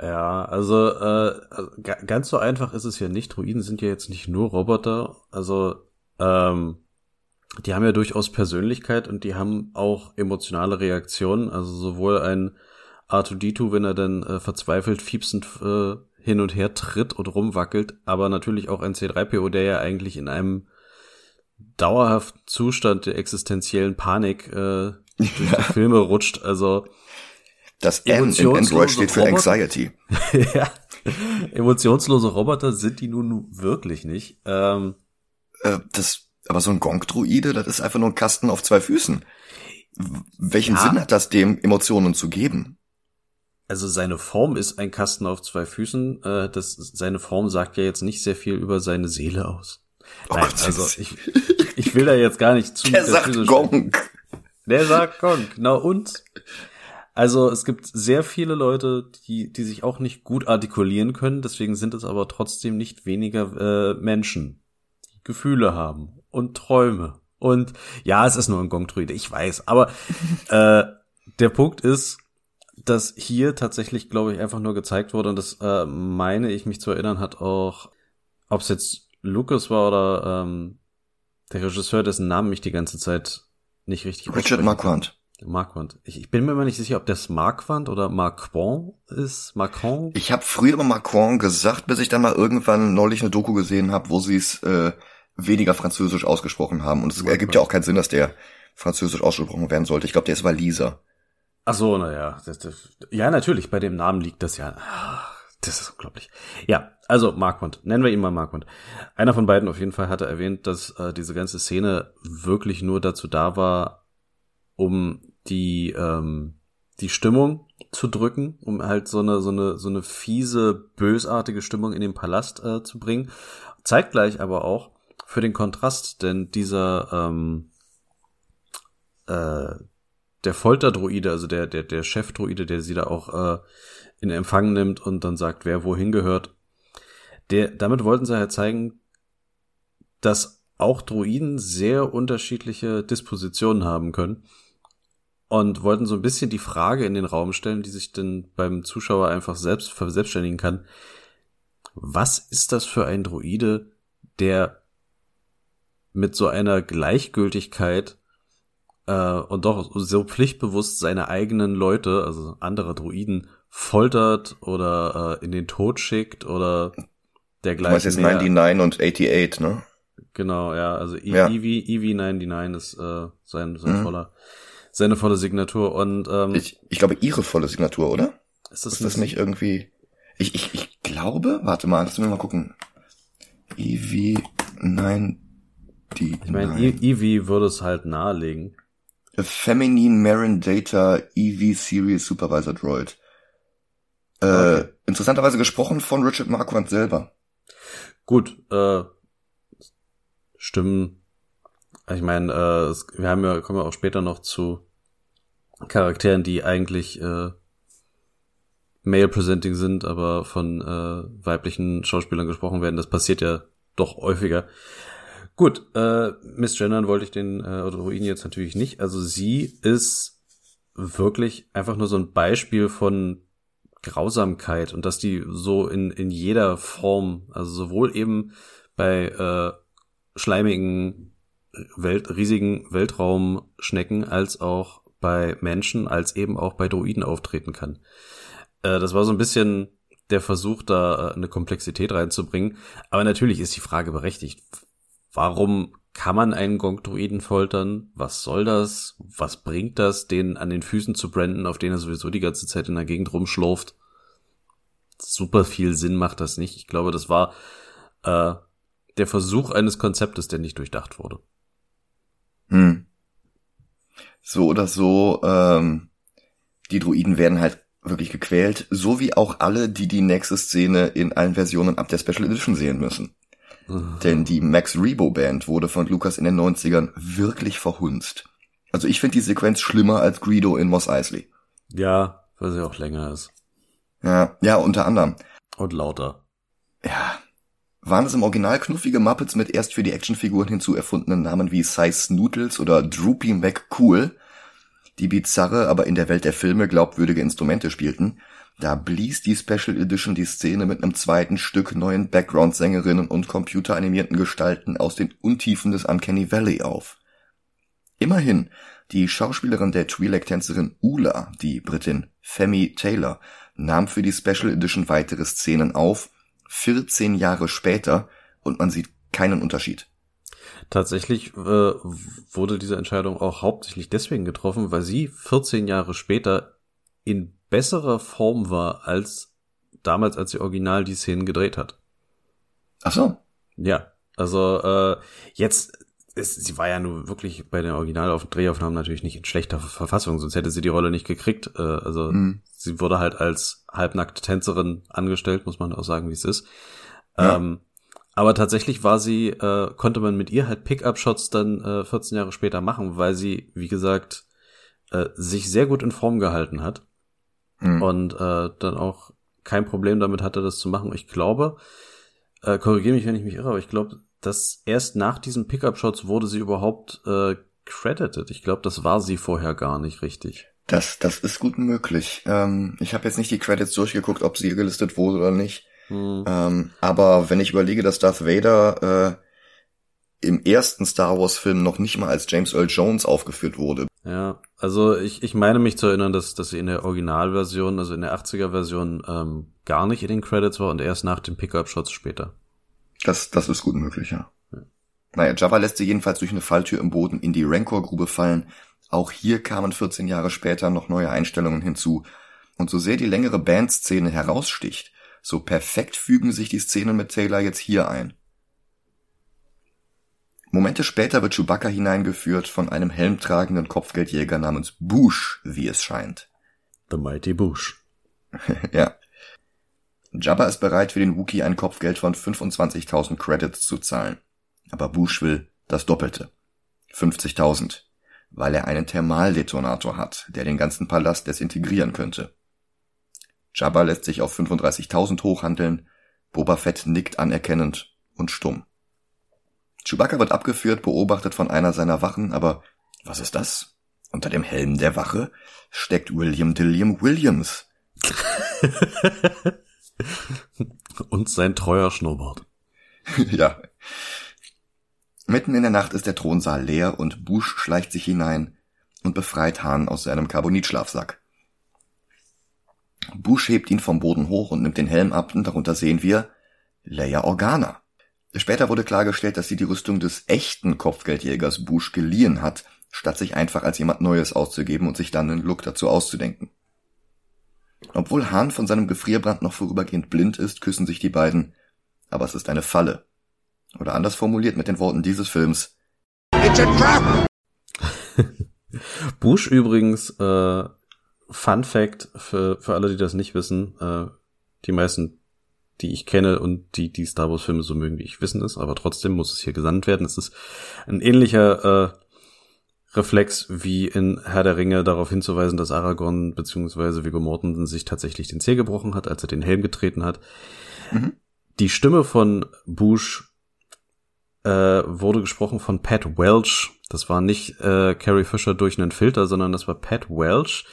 Ja, also äh, ganz so einfach ist es ja nicht. Druiden sind ja jetzt nicht nur Roboter. Also ähm, die haben ja durchaus Persönlichkeit und die haben auch emotionale Reaktionen. Also sowohl ein R2D2, wenn er dann äh, verzweifelt fiepsend äh, hin und her tritt und rumwackelt, aber natürlich auch ein C3PO, der ja eigentlich in einem dauerhaften Zustand der existenziellen Panik äh, durch die Filme rutscht. Also das M in Android steht für Roboter, Anxiety. ja. Emotionslose Roboter sind die nun wirklich nicht. Ähm, äh, das, aber so ein Gong-Druide, das ist einfach nur ein Kasten auf zwei Füßen. Welchen ja. Sinn hat das, dem Emotionen zu geben? Also seine Form ist ein Kasten auf zwei Füßen. Äh, das, seine Form sagt ja jetzt nicht sehr viel über seine Seele aus. Oh Nein, Gott, also ich, ich will da jetzt gar nicht zu. Der sagt Gong. Der sagt Gong, genau und. Also es gibt sehr viele Leute, die, die sich auch nicht gut artikulieren können, deswegen sind es aber trotzdem nicht weniger äh, Menschen. Gefühle haben und träume. Und ja, es ist nur ein Gong-Druide, ich weiß. Aber äh, der Punkt ist, dass hier tatsächlich, glaube ich, einfach nur gezeigt wurde, und das äh, meine ich mich zu erinnern, hat auch, ob es jetzt Lucas war oder ähm, der Regisseur, dessen Namen mich die ganze Zeit nicht richtig Richard Marquand. Marquand. Ich, ich bin mir immer nicht sicher, ob das Marquand oder Marquand ist. Marquand? Ich habe früher immer Marquand gesagt, bis ich dann mal irgendwann neulich eine Doku gesehen habe, wo sie es äh, weniger französisch ausgesprochen haben. Und es ergibt ja auch keinen Sinn, dass der französisch ausgesprochen werden sollte. Ich glaube, der ist Waliser. Ach so, naja. Ja, natürlich, bei dem Namen liegt das ja. Das ist unglaublich. Ja, also Marquand. Nennen wir ihn mal Marquand. Einer von beiden auf jeden Fall hatte erwähnt, dass äh, diese ganze Szene wirklich nur dazu da war, um die, ähm, die Stimmung zu drücken, um halt so eine, so eine, so eine fiese, bösartige Stimmung in den Palast äh, zu bringen. Zeitgleich aber auch für den Kontrast, denn dieser, ähm, äh, der Folterdruide, also der, der, der Chefdruide, der sie da auch äh, in Empfang nimmt und dann sagt, wer wohin gehört, der, damit wollten sie halt zeigen, dass auch Druiden sehr unterschiedliche Dispositionen haben können und wollten so ein bisschen die Frage in den Raum stellen, die sich dann beim Zuschauer einfach selbst verselbstständigen kann. Was ist das für ein Druide, der mit so einer Gleichgültigkeit äh, und doch so pflichtbewusst seine eigenen Leute, also andere Druiden, foltert oder äh, in den Tod schickt oder dergleichen. Du meinst jetzt 99 und 88, ne? Genau, ja, also ja. EV, EV99 ist äh, sein, sein mhm. voller seine volle Signatur und ähm, ich, ich glaube ihre volle Signatur, oder? Ist das, ist das nicht irgendwie? Ich, ich, ich glaube, warte mal, lass mich mal gucken. EV 9 die. Ich meine, Eevee würde es halt nahelegen. A Feminine Marin Data EV Series Supervisor Droid. Äh, okay. interessanterweise gesprochen von Richard Marquand selber. Gut, äh, stimmen ich meine, äh, wir haben ja, kommen ja auch später noch zu Charakteren, die eigentlich äh, male-presenting sind, aber von äh, weiblichen Schauspielern gesprochen werden. Das passiert ja doch häufiger. Gut, äh, Miss Gendern wollte ich den äh, oder ihn jetzt natürlich nicht. Also sie ist wirklich einfach nur so ein Beispiel von Grausamkeit und dass die so in, in jeder Form, also sowohl eben bei äh, schleimigen Welt, riesigen Weltraumschnecken als auch bei Menschen, als eben auch bei Droiden auftreten kann. Äh, das war so ein bisschen der Versuch, da äh, eine Komplexität reinzubringen. Aber natürlich ist die Frage berechtigt. Warum kann man einen Gong-Druiden foltern? Was soll das? Was bringt das, den an den Füßen zu branden, auf denen er sowieso die ganze Zeit in der Gegend rumschlurft? Super viel Sinn macht das nicht. Ich glaube, das war äh, der Versuch eines Konzeptes, der nicht durchdacht wurde. Hm. So oder so, ähm, die Druiden werden halt wirklich gequält, so wie auch alle, die die nächste Szene in allen Versionen ab der Special Edition sehen müssen. Mhm. Denn die Max Rebo Band wurde von Lucas in den 90ern wirklich verhunzt. Also ich finde die Sequenz schlimmer als Greedo in Moss Eisley. Ja, weil sie auch länger ist. Ja, ja, unter anderem. Und lauter. Ja, waren es im Original knuffige Muppets mit erst für die Actionfiguren hinzuerfundenen Namen wie Size Noodles oder Droopy McCool, die bizarre, aber in der Welt der Filme glaubwürdige Instrumente spielten, da blies die Special Edition die Szene mit einem zweiten Stück neuen Background-Sängerinnen und computeranimierten Gestalten aus den Untiefen des Uncanny Valley auf. Immerhin, die Schauspielerin der Twi'lek-Tänzerin Ula, die Britin Femi Taylor, nahm für die Special Edition weitere Szenen auf 14 Jahre später und man sieht keinen Unterschied. Tatsächlich äh, wurde diese Entscheidung auch hauptsächlich deswegen getroffen, weil sie 14 Jahre später in besserer Form war als damals, als sie original die Szenen gedreht hat. Ach so. Ja, also äh, jetzt ist, sie war ja nur wirklich bei den Original-Drehaufnahmen natürlich nicht in schlechter Verfassung, sonst hätte sie die Rolle nicht gekriegt. Äh, also mhm. Sie wurde halt als halbnackte Tänzerin angestellt, muss man auch sagen, wie es ist. Ja. Ähm, aber tatsächlich war sie, äh, konnte man mit ihr halt Pickup-Shots dann äh, 14 Jahre später machen, weil sie, wie gesagt, äh, sich sehr gut in Form gehalten hat mhm. und äh, dann auch kein Problem damit hatte, das zu machen. Ich glaube, äh, korrigiere mich, wenn ich mich irre, aber ich glaube, dass erst nach diesen Pickup-Shots wurde sie überhaupt äh, credited. Ich glaube, das war sie vorher gar nicht richtig. Das, das ist gut möglich. Ähm, ich habe jetzt nicht die Credits durchgeguckt, ob sie gelistet wurde oder nicht. Hm. Ähm, aber wenn ich überlege, dass Darth Vader äh, im ersten Star Wars Film noch nicht mal als James Earl Jones aufgeführt wurde. Ja, also ich, ich meine mich zu erinnern, dass, dass sie in der Originalversion, also in der 80er Version, ähm, gar nicht in den Credits war und erst nach den Pickup-Shots später. Das, das ist gut möglich, ja. ja. Naja, Java lässt sie jedenfalls durch eine Falltür im Boden in die Rancor-Grube fallen. Auch hier kamen 14 Jahre später noch neue Einstellungen hinzu. Und so sehr die längere Bandszene heraussticht, so perfekt fügen sich die Szenen mit Taylor jetzt hier ein. Momente später wird Chewbacca hineingeführt von einem helmtragenden Kopfgeldjäger namens Bush, wie es scheint. The Mighty Bush. ja. Jabba ist bereit, für den Wookie ein Kopfgeld von 25.000 Credits zu zahlen. Aber Bush will das Doppelte. 50.000. Weil er einen Thermaldetonator hat, der den ganzen Palast desintegrieren könnte. Jabba lässt sich auf 35.000 hochhandeln, Boba Fett nickt anerkennend und stumm. Chewbacca wird abgeführt, beobachtet von einer seiner Wachen, aber was ist das? Unter dem Helm der Wache steckt William Dilliam Williams. und sein treuer Schnurrbart. ja. Mitten in der Nacht ist der Thronsaal leer und Bush schleicht sich hinein und befreit Hahn aus seinem Carbonitschlafsack. Bush hebt ihn vom Boden hoch und nimmt den Helm ab und darunter sehen wir Leia Organa. Später wurde klargestellt, dass sie die Rüstung des echten Kopfgeldjägers Bush geliehen hat, statt sich einfach als jemand Neues auszugeben und sich dann einen Look dazu auszudenken. Obwohl Hahn von seinem Gefrierbrand noch vorübergehend blind ist, küssen sich die beiden, aber es ist eine Falle. Oder anders formuliert mit den Worten dieses Films. It's a trap! Bush übrigens äh, Fun Fact für, für alle, die das nicht wissen, äh, die meisten, die ich kenne und die die Star Wars Filme so mögen wie ich, wissen es, aber trotzdem muss es hier gesandt werden. Es ist ein ähnlicher äh, Reflex wie in Herr der Ringe darauf hinzuweisen, dass Aragorn bzw. Viggo Mortensen sich tatsächlich den Zeh gebrochen hat, als er den Helm getreten hat. Mhm. Die Stimme von Bush äh, wurde gesprochen von Pat Welch. Das war nicht äh, Carrie Fisher durch einen Filter, sondern das war Pat Welch,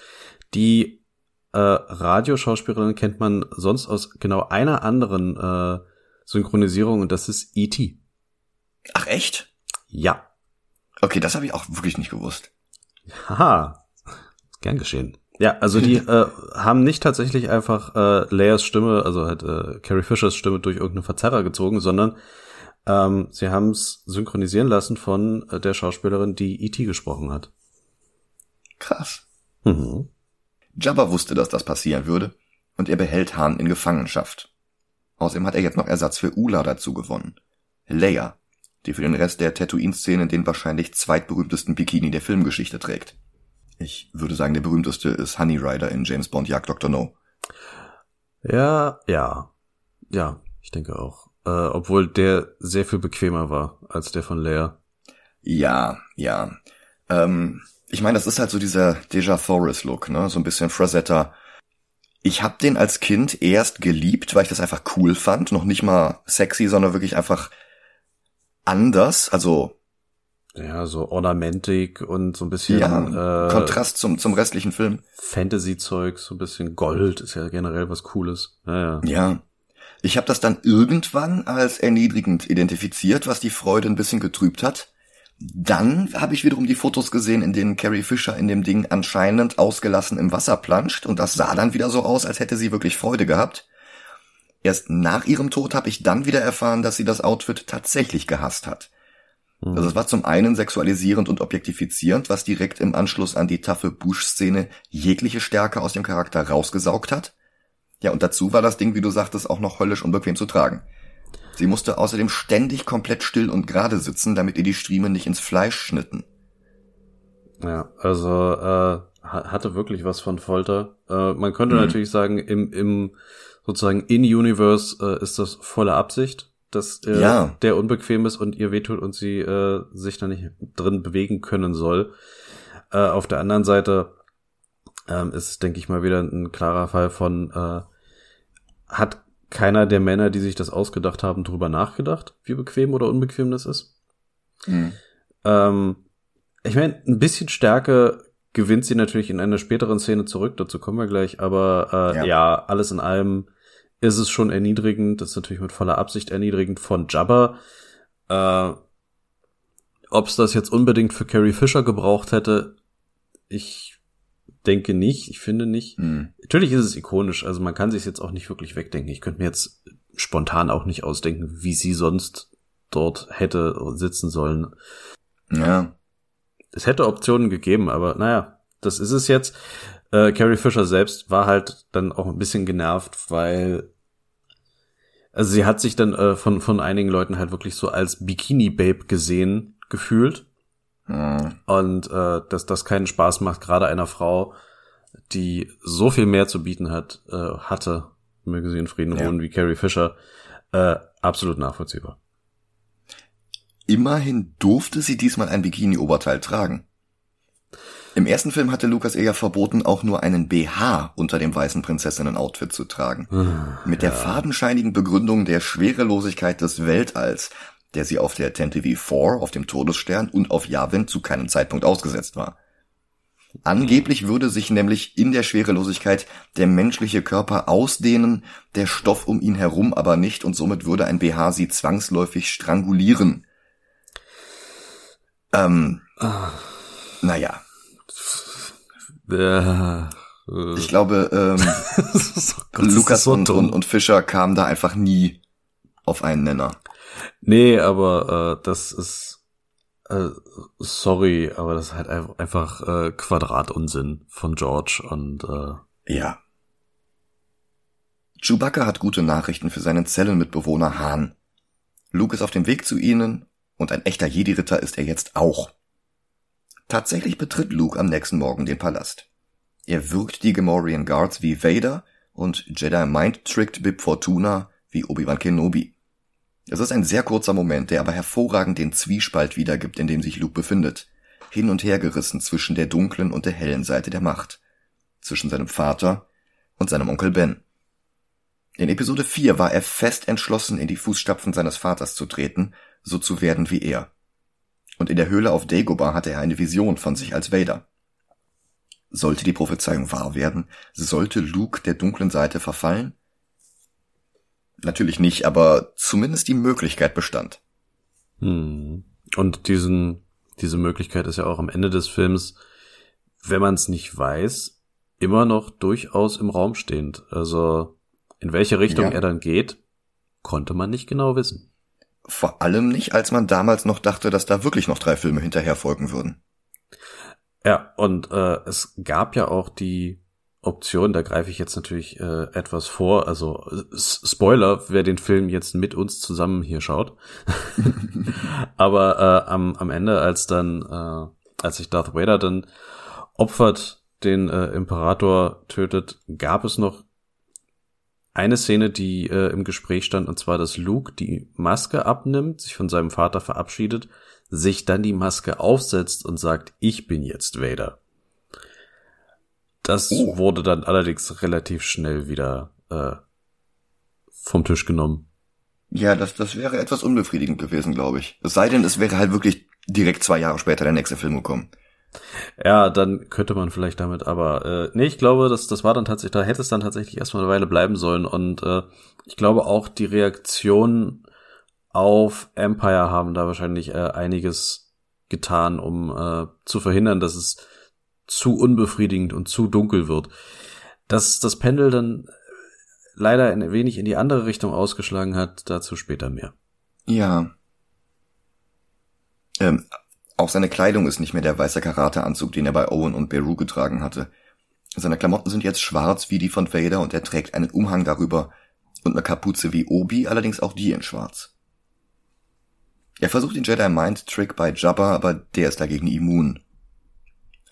die äh, Radioschauspielerin kennt man sonst aus genau einer anderen äh, Synchronisierung und das ist E.T. Ach echt? Ja. Okay, das habe ich auch wirklich nicht gewusst. Haha, gern geschehen. Ja, also die äh, haben nicht tatsächlich einfach äh, Leias Stimme, also halt äh, Carrie Fishers Stimme durch irgendeinen Verzerrer gezogen, sondern ähm, sie haben es synchronisieren lassen von äh, der Schauspielerin, die E.T. gesprochen hat. Krass. Mhm. Jabba wusste, dass das passieren würde, und er behält Han in Gefangenschaft. Außerdem hat er jetzt noch Ersatz für Ula dazu gewonnen. Leia, die für den Rest der Tatooine-Szene den wahrscheinlich zweitberühmtesten Bikini der Filmgeschichte trägt. Ich würde sagen, der berühmteste ist Honey Rider in James Bond Jagd Dr. No. Ja, ja. Ja, ich denke auch. Äh, obwohl der sehr viel bequemer war als der von Leia. Ja, ja. Ähm, ich meine, das ist halt so dieser Deja Thoris Look, ne? So ein bisschen Frazetta. Ich hab den als Kind erst geliebt, weil ich das einfach cool fand. Noch nicht mal sexy, sondern wirklich einfach anders. Also ja, so Ornamentik und so ein bisschen ja, äh, Kontrast zum zum restlichen Film. Fantasy-Zeug, so ein bisschen Gold ist ja generell was Cooles. Ja, ja. ja. Ich habe das dann irgendwann als erniedrigend identifiziert, was die Freude ein bisschen getrübt hat. Dann habe ich wiederum die Fotos gesehen, in denen Carrie Fisher in dem Ding anscheinend ausgelassen im Wasser planscht und das sah dann wieder so aus, als hätte sie wirklich Freude gehabt. Erst nach ihrem Tod habe ich dann wieder erfahren, dass sie das Outfit tatsächlich gehasst hat. Mhm. Also es war zum einen sexualisierend und objektifizierend, was direkt im Anschluss an die taffe Bush-Szene jegliche Stärke aus dem Charakter rausgesaugt hat. Ja, und dazu war das Ding, wie du sagtest, auch noch höllisch unbequem zu tragen. Sie musste außerdem ständig komplett still und gerade sitzen, damit ihr die Striemen nicht ins Fleisch schnitten. Ja, also äh, hatte wirklich was von Folter. Äh, man könnte mhm. natürlich sagen, im, im sozusagen in-Universe äh, ist das volle Absicht, dass äh, ja. der unbequem ist und ihr wehtut und sie äh, sich da nicht drin bewegen können soll. Äh, auf der anderen Seite ähm, ist, denke ich mal, wieder ein klarer Fall von äh, hat keiner der Männer, die sich das ausgedacht haben, drüber nachgedacht, wie bequem oder unbequem das ist. Mhm. Ähm, ich meine, ein bisschen Stärke gewinnt sie natürlich in einer späteren Szene zurück, dazu kommen wir gleich, aber äh, ja. ja. alles in allem ist es schon erniedrigend, das ist natürlich mit voller Absicht erniedrigend von Jabba. Äh, Ob es das jetzt unbedingt für Carrie Fisher gebraucht hätte, ich denke nicht, ich finde nicht. Hm. Natürlich ist es ikonisch, also man kann sich jetzt auch nicht wirklich wegdenken. Ich könnte mir jetzt spontan auch nicht ausdenken, wie sie sonst dort hätte sitzen sollen. Ja. Es hätte Optionen gegeben, aber naja, das ist es jetzt. Äh, Carrie Fisher selbst war halt dann auch ein bisschen genervt, weil also sie hat sich dann äh, von von einigen Leuten halt wirklich so als Bikini Babe gesehen gefühlt Mhm. Und äh, dass das keinen Spaß macht, gerade einer Frau, die so viel mehr zu bieten hat, äh, hatte, möge sie in Frieden ja. ruhen, wie Carrie Fisher, äh, absolut nachvollziehbar. Immerhin durfte sie diesmal ein Bikini-Oberteil tragen. Im ersten Film hatte Lukas eher verboten, auch nur einen BH unter dem weißen Prinzessinnen-Outfit zu tragen. Ah, Mit der fadenscheinigen Begründung der Schwerelosigkeit des Weltalls der sie auf der Tantive 4, auf dem Todesstern und auf Yavin zu keinem Zeitpunkt ausgesetzt war. Angeblich würde sich nämlich in der Schwerelosigkeit der menschliche Körper ausdehnen, der Stoff um ihn herum aber nicht und somit würde ein BH sie zwangsläufig strangulieren. Ähm, ah. naja. Ja, ich glaube, ähm, oh Lukas so und, und, und Fischer kamen da einfach nie auf einen Nenner. Nee, aber äh, das ist äh, sorry, aber das ist halt einfach äh, Quadratunsinn von George und äh, ja. Chewbacca hat gute Nachrichten für seinen Zellenmitbewohner Han. Luke ist auf dem Weg zu ihnen und ein echter Jedi-Ritter ist er jetzt auch. Tatsächlich betritt Luke am nächsten Morgen den Palast. Er wirkt die Gamorrean Guards wie Vader und Jedi Mind trickt Bib Fortuna wie Obi-Wan Kenobi. Es ist ein sehr kurzer Moment, der aber hervorragend den Zwiespalt wiedergibt, in dem sich Luke befindet. Hin und her gerissen zwischen der dunklen und der hellen Seite der Macht. Zwischen seinem Vater und seinem Onkel Ben. In Episode 4 war er fest entschlossen, in die Fußstapfen seines Vaters zu treten, so zu werden wie er. Und in der Höhle auf Dagobah hatte er eine Vision von sich als Vader. Sollte die Prophezeiung wahr werden, sollte Luke der dunklen Seite verfallen, Natürlich nicht, aber zumindest die Möglichkeit bestand. Hm. Und diesen, diese Möglichkeit ist ja auch am Ende des Films, wenn man es nicht weiß, immer noch durchaus im Raum stehend. Also in welche Richtung ja. er dann geht, konnte man nicht genau wissen. Vor allem nicht, als man damals noch dachte, dass da wirklich noch drei Filme hinterher folgen würden. Ja, und äh, es gab ja auch die Option, da greife ich jetzt natürlich äh, etwas vor. Also Spoiler, wer den Film jetzt mit uns zusammen hier schaut. Aber äh, am, am Ende, als dann, äh, als sich Darth Vader dann opfert, den äh, Imperator tötet, gab es noch eine Szene, die äh, im Gespräch stand, und zwar, dass Luke die Maske abnimmt, sich von seinem Vater verabschiedet, sich dann die Maske aufsetzt und sagt, ich bin jetzt Vader. Das oh. wurde dann allerdings relativ schnell wieder äh, vom Tisch genommen. Ja, das, das wäre etwas unbefriedigend gewesen, glaube ich. Es sei denn, es wäre halt wirklich direkt zwei Jahre später der nächste Film gekommen. Ja, dann könnte man vielleicht damit, aber äh, nee, ich glaube, das, das war dann tatsächlich, da hätte es dann tatsächlich erstmal eine Weile bleiben sollen. Und äh, ich glaube auch die Reaktionen auf Empire haben da wahrscheinlich äh, einiges getan, um äh, zu verhindern, dass es zu unbefriedigend und zu dunkel wird. Dass das Pendel dann leider ein wenig in die andere Richtung ausgeschlagen hat, dazu später mehr. Ja. Ähm, auch seine Kleidung ist nicht mehr der weiße Karateanzug, den er bei Owen und Beru getragen hatte. Seine Klamotten sind jetzt schwarz wie die von Vader und er trägt einen Umhang darüber und eine Kapuze wie Obi, allerdings auch die in schwarz. Er versucht den Jedi Mind Trick bei Jabba, aber der ist dagegen immun.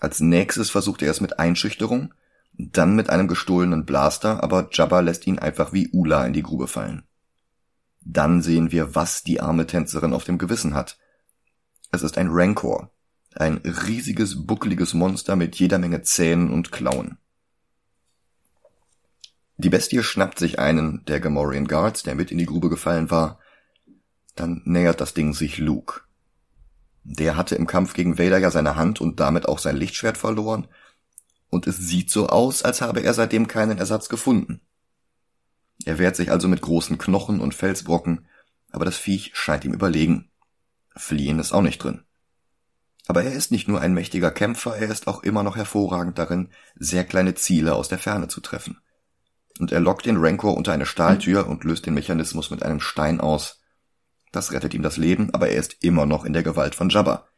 Als nächstes versucht er es mit Einschüchterung, dann mit einem gestohlenen Blaster, aber Jabba lässt ihn einfach wie Ula in die Grube fallen. Dann sehen wir, was die arme Tänzerin auf dem Gewissen hat. Es ist ein Rancor, ein riesiges, buckeliges Monster mit jeder Menge Zähnen und Klauen. Die Bestie schnappt sich einen der Gamorrean Guards, der mit in die Grube gefallen war. Dann nähert das Ding sich Luke. Der hatte im Kampf gegen Vader ja seine Hand und damit auch sein Lichtschwert verloren. Und es sieht so aus, als habe er seitdem keinen Ersatz gefunden. Er wehrt sich also mit großen Knochen und Felsbrocken, aber das Viech scheint ihm überlegen. Fliehen ist auch nicht drin. Aber er ist nicht nur ein mächtiger Kämpfer, er ist auch immer noch hervorragend darin, sehr kleine Ziele aus der Ferne zu treffen und er lockt den Rancor unter eine Stahltür und löst den Mechanismus mit einem Stein aus. Das rettet ihm das Leben, aber er ist immer noch in der Gewalt von Jabba,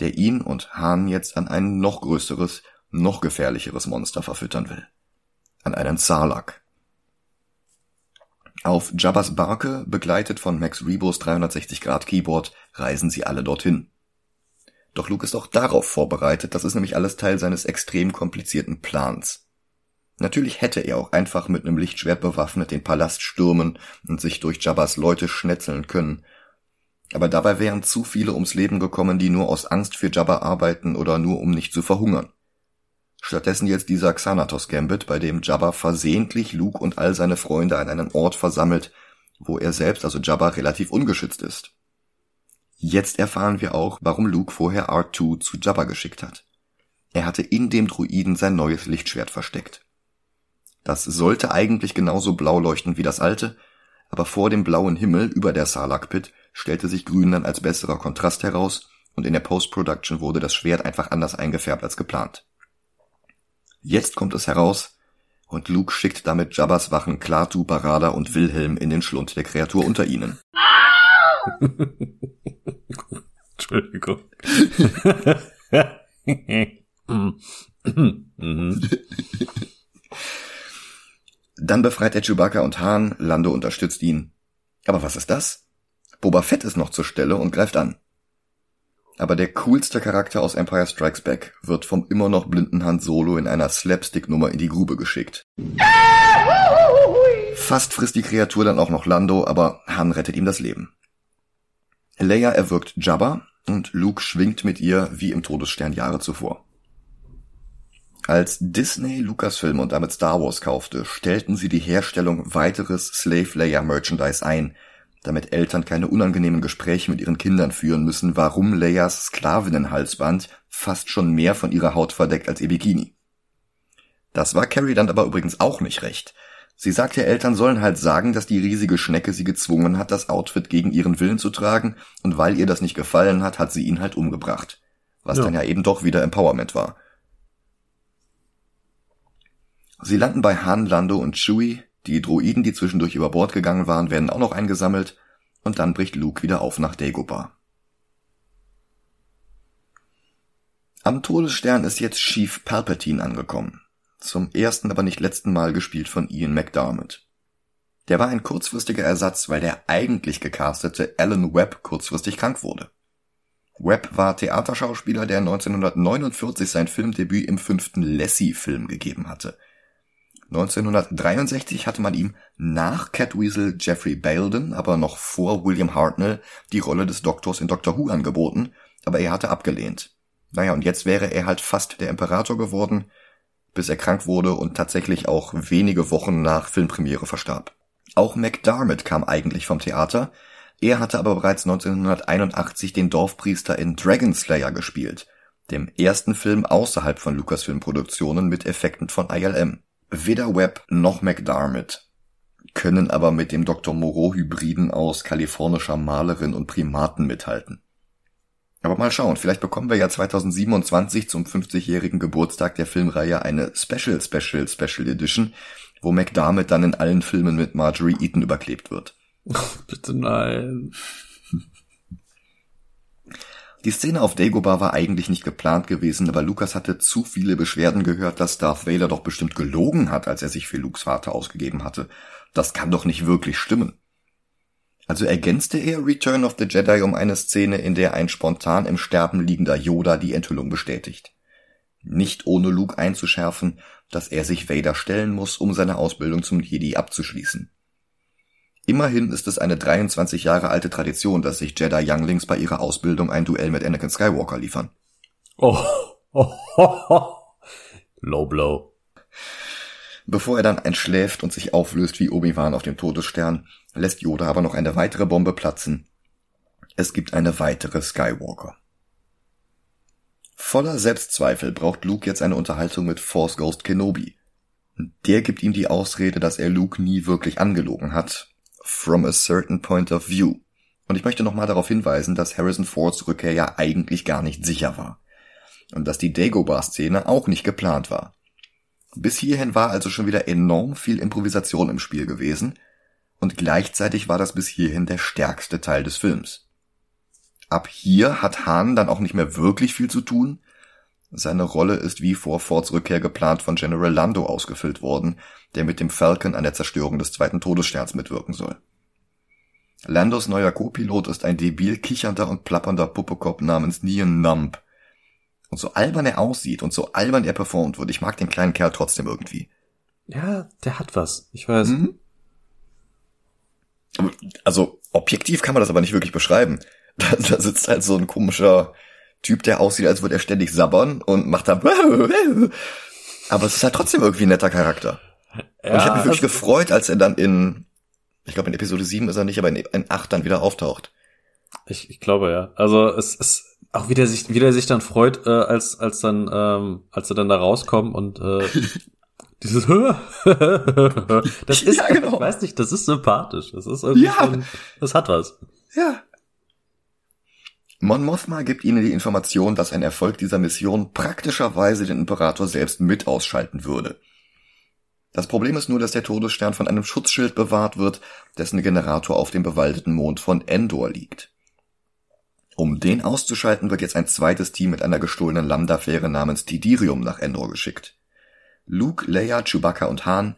der ihn und Han jetzt an ein noch größeres, noch gefährlicheres Monster verfüttern will. An einen Sarlacc. Auf Jabbas Barke, begleitet von Max Rebos 360-Grad-Keyboard, reisen sie alle dorthin. Doch Luke ist auch darauf vorbereitet, das ist nämlich alles Teil seines extrem komplizierten Plans. Natürlich hätte er auch einfach mit einem Lichtschwert bewaffnet den Palast stürmen und sich durch Jabbas Leute schnetzeln können. Aber dabei wären zu viele ums Leben gekommen, die nur aus Angst für Jabba arbeiten oder nur um nicht zu verhungern. Stattdessen jetzt dieser Xanatos Gambit, bei dem Jabba versehentlich Luke und all seine Freunde an einem Ort versammelt, wo er selbst, also Jabba, relativ ungeschützt ist. Jetzt erfahren wir auch, warum Luke vorher R2 zu Jabba geschickt hat. Er hatte in dem Druiden sein neues Lichtschwert versteckt. Das sollte eigentlich genauso blau leuchten wie das alte, aber vor dem blauen Himmel über der Sarlacc Pit stellte sich Grün dann als besserer Kontrast heraus und in der Post-Production wurde das Schwert einfach anders eingefärbt als geplant. Jetzt kommt es heraus und Luke schickt damit Jabbas Wachen Klaatu, Barada und Wilhelm in den Schlund der Kreatur unter ihnen. Entschuldigung. Mhm. Dann befreit er Chewbacca und Han, Lando unterstützt ihn. Aber was ist das? Boba Fett ist noch zur Stelle und greift an. Aber der coolste Charakter aus Empire Strikes Back wird vom immer noch blinden Han Solo in einer Slapstick-Nummer in die Grube geschickt. Fast frisst die Kreatur dann auch noch Lando, aber Han rettet ihm das Leben. Leia erwürgt Jabba und Luke schwingt mit ihr wie im Todesstern Jahre zuvor. Als Disney Lucasfilm und damit Star Wars kaufte, stellten sie die Herstellung weiteres Slave Leia Merchandise ein, damit Eltern keine unangenehmen Gespräche mit ihren Kindern führen müssen, warum Leias Sklavinnenhalsband fast schon mehr von ihrer Haut verdeckt als ihr Bikini. Das war Carrie dann aber übrigens auch nicht recht. Sie sagte, Eltern sollen halt sagen, dass die riesige Schnecke sie gezwungen hat, das Outfit gegen ihren Willen zu tragen, und weil ihr das nicht gefallen hat, hat sie ihn halt umgebracht. Was ja. dann ja eben doch wieder Empowerment war. Sie landen bei Han, Lando und Chewie, die Droiden, die zwischendurch über Bord gegangen waren, werden auch noch eingesammelt, und dann bricht Luke wieder auf nach Dagobah. Am Todesstern ist jetzt Chief Palpatine angekommen. Zum ersten, aber nicht letzten Mal gespielt von Ian McDermott. Der war ein kurzfristiger Ersatz, weil der eigentlich gecastete Alan Webb kurzfristig krank wurde. Webb war Theaterschauspieler, der 1949 sein Filmdebüt im fünften Lassie-Film gegeben hatte – 1963 hatte man ihm nach Catweasel Jeffrey Belden, aber noch vor William Hartnell, die Rolle des Doktors in Doctor Who angeboten, aber er hatte abgelehnt. Naja, und jetzt wäre er halt fast der Imperator geworden, bis er krank wurde und tatsächlich auch wenige Wochen nach Filmpremiere verstarb. Auch McDermott kam eigentlich vom Theater, er hatte aber bereits 1981 den Dorfpriester in Dragon Slayer gespielt, dem ersten Film außerhalb von Lucasfilm Produktionen mit Effekten von ILM. Weder Webb noch McDermott können aber mit dem Dr. Moreau-Hybriden aus kalifornischer Malerin und Primaten mithalten. Aber mal schauen, vielleicht bekommen wir ja 2027 zum 50-jährigen Geburtstag der Filmreihe eine Special Special Special Edition, wo McDermott dann in allen Filmen mit Marjorie Eaton überklebt wird. Bitte nein. Die Szene auf Dagobah war eigentlich nicht geplant gewesen, aber Lucas hatte zu viele Beschwerden gehört, dass Darth Vader doch bestimmt gelogen hat, als er sich für Lukes Vater ausgegeben hatte. Das kann doch nicht wirklich stimmen. Also ergänzte er Return of the Jedi um eine Szene, in der ein spontan im Sterben liegender Yoda die Enthüllung bestätigt. Nicht ohne Luke einzuschärfen, dass er sich Vader stellen muss, um seine Ausbildung zum Jedi abzuschließen. Immerhin ist es eine 23 Jahre alte Tradition, dass sich Jedi Younglings bei ihrer Ausbildung ein Duell mit Anakin Skywalker liefern. Oh, oh, oh, oh. Low blow. Bevor er dann einschläft und sich auflöst wie Obi-Wan auf dem Todesstern, lässt Yoda aber noch eine weitere Bombe platzen. Es gibt eine weitere Skywalker. Voller Selbstzweifel braucht Luke jetzt eine Unterhaltung mit Force Ghost Kenobi. Der gibt ihm die Ausrede, dass er Luke nie wirklich angelogen hat. From a certain point of view. Und ich möchte nochmal darauf hinweisen, dass Harrison Fords Rückkehr ja eigentlich gar nicht sicher war. Und dass die Dagobah-Szene auch nicht geplant war. Bis hierhin war also schon wieder enorm viel Improvisation im Spiel gewesen. Und gleichzeitig war das bis hierhin der stärkste Teil des Films. Ab hier hat Hahn dann auch nicht mehr wirklich viel zu tun. Seine Rolle ist wie vor Fords Rückkehr geplant von General Lando ausgefüllt worden, der mit dem Falcon an der Zerstörung des zweiten Todessterns mitwirken soll. Landos neuer Co-Pilot ist ein debil kichernder und plappernder Puppekopf namens Nian Nump. Und so albern er aussieht und so albern er performt wird, ich mag den kleinen Kerl trotzdem irgendwie. Ja, der hat was. Ich weiß. Mhm. Also, objektiv kann man das aber nicht wirklich beschreiben. Da, da sitzt halt so ein komischer Typ, der aussieht, als würde er ständig sabbern und macht da. Aber es ist halt trotzdem irgendwie ein netter Charakter. Ja, und ich habe mich wirklich also, gefreut, als er dann in, ich glaube in Episode 7 ist er nicht, aber in, in 8 dann wieder auftaucht. Ich, ich glaube ja. Also es ist auch wie der sich, wie der sich dann freut, äh, als, als dann, ähm, als er dann da rauskommt und äh, dieses das ist, ja, genau. ich weiß nicht, das ist sympathisch. Das ist irgendwie, ja. schon, das hat was. Ja, Mon Mothma gibt ihnen die Information, dass ein Erfolg dieser Mission praktischerweise den Imperator selbst mit ausschalten würde. Das Problem ist nur, dass der Todesstern von einem Schutzschild bewahrt wird, dessen Generator auf dem bewaldeten Mond von Endor liegt. Um den auszuschalten, wird jetzt ein zweites Team mit einer gestohlenen Lambda-Fähre namens Tidirium nach Endor geschickt. Luke, Leia, Chewbacca und Han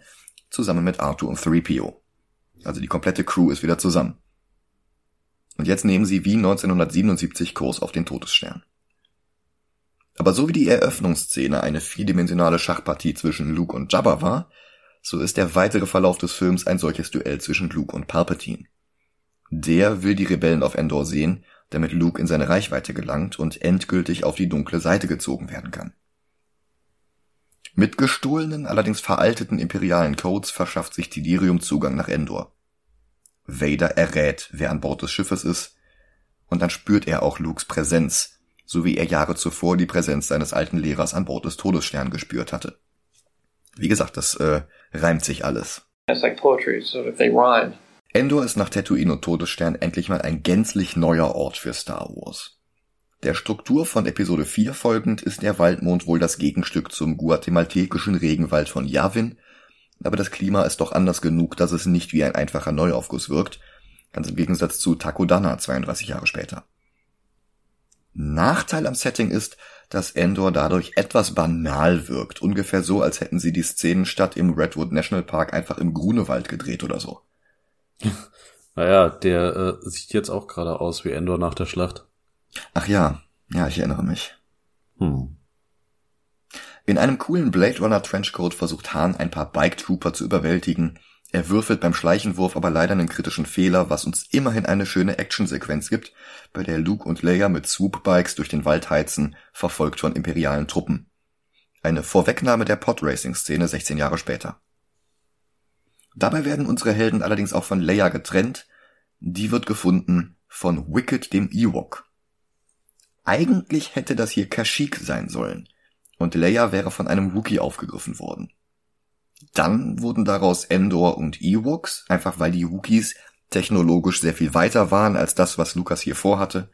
zusammen mit Arthur und 3PO. Also die komplette Crew ist wieder zusammen. Und jetzt nehmen sie wie 1977 Kurs auf den Todesstern. Aber so wie die Eröffnungsszene eine vierdimensionale Schachpartie zwischen Luke und Jabba war, so ist der weitere Verlauf des Films ein solches Duell zwischen Luke und Palpatine. Der will die Rebellen auf Endor sehen, damit Luke in seine Reichweite gelangt und endgültig auf die dunkle Seite gezogen werden kann. Mit gestohlenen, allerdings veralteten imperialen Codes verschafft sich Tidirium Zugang nach Endor. Vader errät, wer an Bord des Schiffes ist, und dann spürt er auch Lukes Präsenz, so wie er Jahre zuvor die Präsenz seines alten Lehrers an Bord des Todesstern gespürt hatte. Wie gesagt, das äh, reimt sich alles. Like poetry, so Endor ist nach Tatooine und Todesstern endlich mal ein gänzlich neuer Ort für Star Wars. Der Struktur von Episode 4 folgend ist der Waldmond wohl das Gegenstück zum guatemaltekischen Regenwald von Yavin aber das Klima ist doch anders genug, dass es nicht wie ein einfacher Neuaufguss wirkt, ganz im Gegensatz zu Takodana 32 Jahre später. Nachteil am Setting ist, dass Endor dadurch etwas banal wirkt, ungefähr so, als hätten sie die Szenenstadt im Redwood National Park einfach im Grunewald gedreht oder so. Naja, der äh, sieht jetzt auch gerade aus wie Endor nach der Schlacht. Ach ja, ja, ich erinnere mich. Hm. In einem coolen Blade Runner Trenchcoat versucht Hahn ein paar Bike Trooper zu überwältigen. Er würfelt beim Schleichenwurf aber leider einen kritischen Fehler, was uns immerhin eine schöne Actionsequenz gibt, bei der Luke und Leia mit Swoop-Bikes durch den Wald heizen, verfolgt von imperialen Truppen. Eine Vorwegnahme der Podracing-Szene 16 Jahre später. Dabei werden unsere Helden allerdings auch von Leia getrennt. Die wird gefunden von Wicked dem Ewok. Eigentlich hätte das hier Kashyyyk sein sollen und Leia wäre von einem Wookie aufgegriffen worden. Dann wurden daraus Endor und Ewoks, einfach weil die Wookiees technologisch sehr viel weiter waren als das, was Lucas hier vorhatte.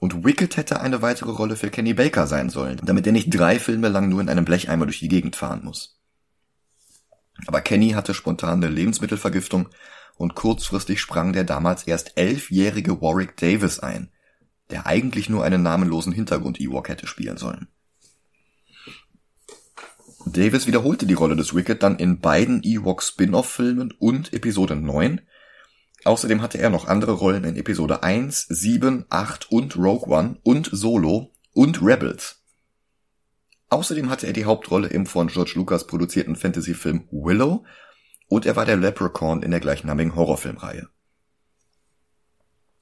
Und Wicked hätte eine weitere Rolle für Kenny Baker sein sollen, damit er nicht drei Filme lang nur in einem Blecheimer durch die Gegend fahren muss. Aber Kenny hatte spontan eine Lebensmittelvergiftung und kurzfristig sprang der damals erst elfjährige Warwick Davis ein, der eigentlich nur einen namenlosen Hintergrund-Ewok hätte spielen sollen. Davis wiederholte die Rolle des Wicked dann in beiden Ewok Spin-off-Filmen und Episode 9. Außerdem hatte er noch andere Rollen in Episode 1, 7, 8 und Rogue One und Solo und Rebels. Außerdem hatte er die Hauptrolle im von George Lucas produzierten Fantasy-Film Willow und er war der Leprechaun in der gleichnamigen Horrorfilmreihe.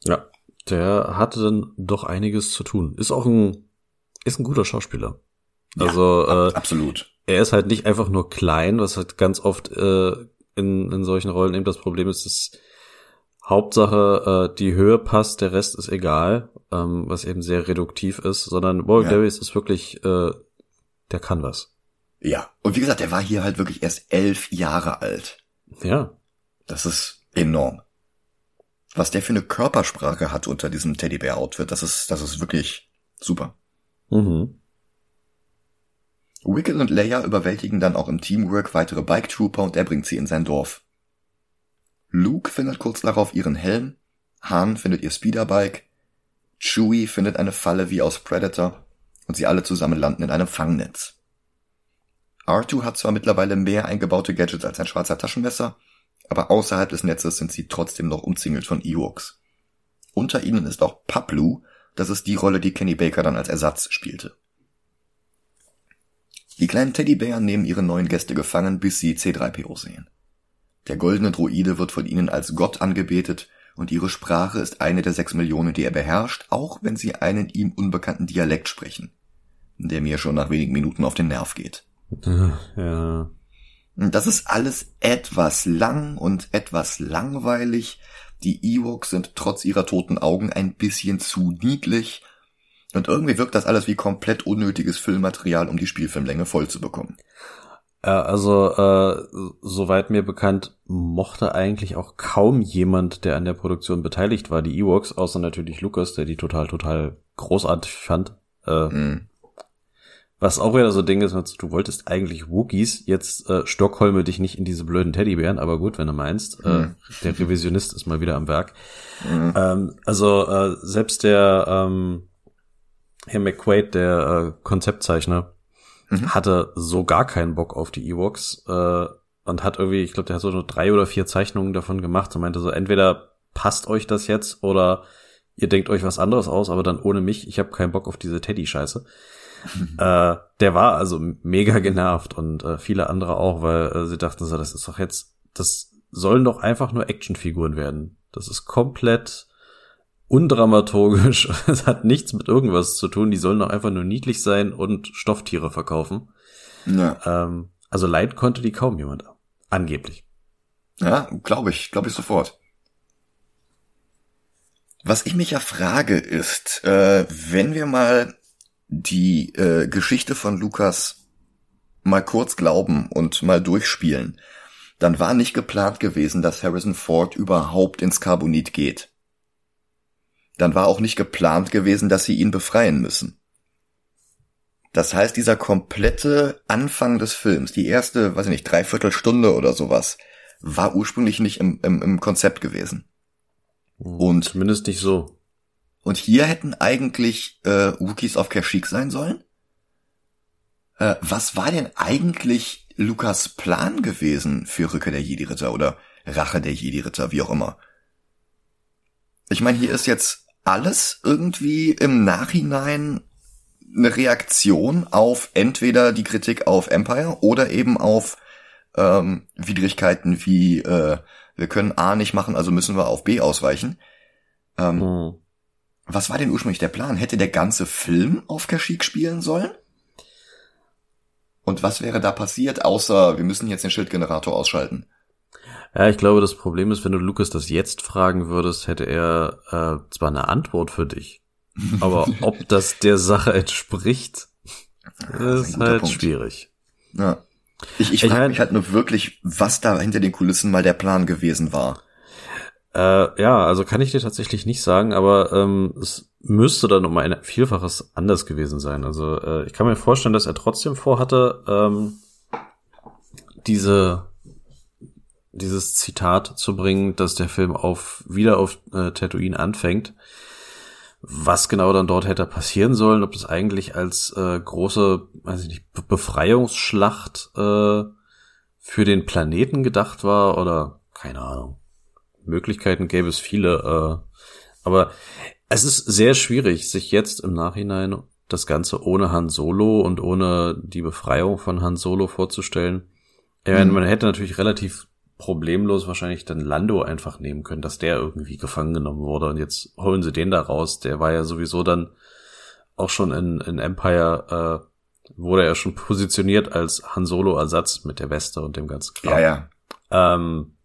Ja, der hatte dann doch einiges zu tun. Ist auch ein, ist ein guter Schauspieler. Also ja, äh, absolut. Er ist halt nicht einfach nur klein, was halt ganz oft äh, in, in solchen Rollen eben das Problem ist, dass Hauptsache äh, die Höhe passt, der Rest ist egal, ähm, was eben sehr reduktiv ist, sondern Warwick ja. Davis ist wirklich, äh, der kann was. Ja, und wie gesagt, der war hier halt wirklich erst elf Jahre alt. Ja. Das ist enorm. Was der für eine Körpersprache hat unter diesem Teddybär-Outfit, das ist, das ist wirklich super. Mhm. Wicked und Leia überwältigen dann auch im Teamwork weitere Bike Trooper und er bringt sie in sein Dorf. Luke findet kurz darauf ihren Helm, Han findet ihr Speederbike, Chewie findet eine Falle wie aus Predator und sie alle zusammen landen in einem Fangnetz. R2 hat zwar mittlerweile mehr eingebaute Gadgets als ein schwarzer Taschenmesser, aber außerhalb des Netzes sind sie trotzdem noch umzingelt von Ewoks. Unter ihnen ist auch Paplu, das ist die Rolle, die Kenny Baker dann als Ersatz spielte. Die kleinen Teddybären nehmen ihre neuen Gäste gefangen, bis sie C3PO sehen. Der goldene Droide wird von ihnen als Gott angebetet und ihre Sprache ist eine der sechs Millionen, die er beherrscht, auch wenn sie einen ihm unbekannten Dialekt sprechen, der mir schon nach wenigen Minuten auf den Nerv geht. Ja. Das ist alles etwas lang und etwas langweilig. Die Ewoks sind trotz ihrer toten Augen ein bisschen zu niedlich. Und irgendwie wirkt das alles wie komplett unnötiges Filmmaterial, um die Spielfilmlänge voll zu bekommen. Ja, also äh, soweit mir bekannt, mochte eigentlich auch kaum jemand, der an der Produktion beteiligt war, die Ewoks, außer natürlich Lucas, der die total, total großartig fand. Äh, mm. Was auch wieder so ein Ding ist, du wolltest eigentlich Wookies, jetzt äh, Stockholme dich nicht in diese blöden Teddybären, aber gut, wenn du meinst, äh, mhm. der Revisionist ist mal wieder am Werk. Mm. Ähm, also äh, selbst der ähm, Herr McQuaid, der äh, Konzeptzeichner, mhm. hatte so gar keinen Bock auf die Ewoks äh, und hat irgendwie, ich glaube, der hat so nur drei oder vier Zeichnungen davon gemacht und meinte so, entweder passt euch das jetzt oder ihr denkt euch was anderes aus, aber dann ohne mich, ich habe keinen Bock auf diese Teddy-Scheiße. Mhm. Äh, der war also mega genervt und äh, viele andere auch, weil äh, sie dachten so, das ist doch jetzt, das sollen doch einfach nur Actionfiguren werden. Das ist komplett undramaturgisch. Es hat nichts mit irgendwas zu tun. Die sollen doch einfach nur niedlich sein und Stofftiere verkaufen. Ja. Ähm, also leid konnte die kaum jemand. Angeblich. Ja, glaube ich, glaube ich sofort. Was ich mich ja frage ist, äh, wenn wir mal die äh, Geschichte von Lukas mal kurz glauben und mal durchspielen, dann war nicht geplant gewesen, dass Harrison Ford überhaupt ins Carbonit geht dann war auch nicht geplant gewesen, dass sie ihn befreien müssen. Das heißt, dieser komplette Anfang des Films, die erste, weiß ich nicht, Dreiviertelstunde oder sowas, war ursprünglich nicht im, im, im Konzept gewesen. Hm, und zumindest nicht so. Und hier hätten eigentlich äh, Wookies auf Kashyyyk sein sollen. Äh, was war denn eigentlich Lukas Plan gewesen für Rücke der Jedi-Ritter oder Rache der Jedi-Ritter, wie auch immer? Ich meine, hier ist jetzt alles irgendwie im Nachhinein eine Reaktion auf entweder die Kritik auf Empire oder eben auf ähm, Widrigkeiten wie äh, wir können A nicht machen, also müssen wir auf B ausweichen. Ähm, mhm. Was war denn ursprünglich der Plan? Hätte der ganze Film auf Kashyyyk spielen sollen? Und was wäre da passiert, außer wir müssen jetzt den Schildgenerator ausschalten? Ja, ich glaube, das Problem ist, wenn du Lukas das jetzt fragen würdest, hätte er äh, zwar eine Antwort für dich, aber ob das der Sache entspricht, ist, ist halt Punkt. schwierig. Ja. Ich, ich, ich frage mich halt nur wirklich, was da hinter den Kulissen mal der Plan gewesen war. Äh, ja, also kann ich dir tatsächlich nicht sagen, aber ähm, es müsste dann um ein Vielfaches anders gewesen sein. Also äh, ich kann mir vorstellen, dass er trotzdem vorhatte, ähm, diese dieses Zitat zu bringen, dass der Film auf wieder auf äh, Tatooine anfängt. Was genau dann dort hätte passieren sollen, ob das eigentlich als äh, große, weiß ich nicht, Befreiungsschlacht äh, für den Planeten gedacht war oder keine Ahnung. Möglichkeiten gäbe es viele, äh, aber es ist sehr schwierig, sich jetzt im Nachhinein das Ganze ohne Han Solo und ohne die Befreiung von Han Solo vorzustellen. Mhm. man hätte natürlich relativ problemlos wahrscheinlich dann Lando einfach nehmen können, dass der irgendwie gefangen genommen wurde und jetzt holen sie den da raus. Der war ja sowieso dann auch schon in, in Empire wurde er schon positioniert als Han Solo-Ersatz mit der Weste und dem ganzen Kram. Ja, ja. Ähm,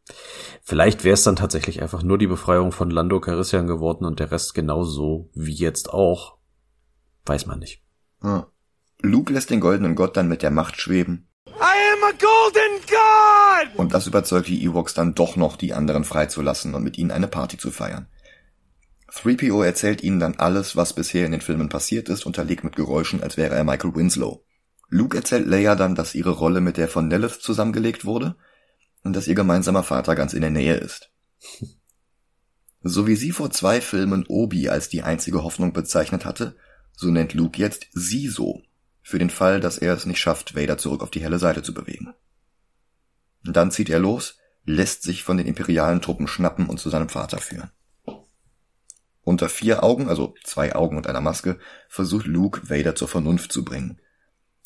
vielleicht wäre es dann tatsächlich einfach nur die Befreiung von Lando Carissian geworden und der Rest genauso wie jetzt auch. Weiß man nicht. Hm. Luke lässt den goldenen Gott dann mit der Macht schweben. I am a golden god! Und das überzeugt die Ewoks dann doch noch, die anderen freizulassen und mit ihnen eine Party zu feiern. 3PO erzählt ihnen dann alles, was bisher in den Filmen passiert ist, unterlegt mit Geräuschen, als wäre er Michael Winslow. Luke erzählt Leia dann, dass ihre Rolle mit der von Lilith zusammengelegt wurde und dass ihr gemeinsamer Vater ganz in der Nähe ist. So wie sie vor zwei Filmen Obi als die einzige Hoffnung bezeichnet hatte, so nennt Luke jetzt sie so, für den Fall, dass er es nicht schafft, Vader zurück auf die helle Seite zu bewegen. Dann zieht er los, lässt sich von den imperialen Truppen schnappen und zu seinem Vater führen. Unter vier Augen, also zwei Augen und einer Maske, versucht Luke Vader zur Vernunft zu bringen.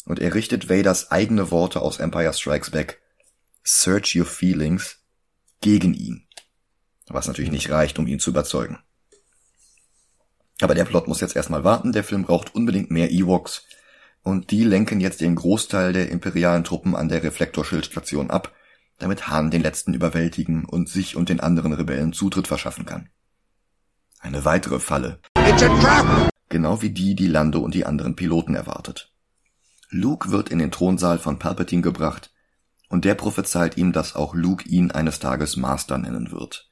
Und er richtet Vaders eigene Worte aus Empire Strikes Back, Search Your Feelings, gegen ihn. Was natürlich nicht reicht, um ihn zu überzeugen. Aber der Plot muss jetzt erstmal warten, der Film braucht unbedingt mehr Ewoks, und die lenken jetzt den Großteil der imperialen Truppen an der Reflektorschildstation ab, damit Han den letzten überwältigen und sich und den anderen Rebellen Zutritt verschaffen kann. Eine weitere Falle. Genau wie die, die Lando und die anderen Piloten erwartet. Luke wird in den Thronsaal von Palpatine gebracht und der prophezeit ihm, dass auch Luke ihn eines Tages Master nennen wird.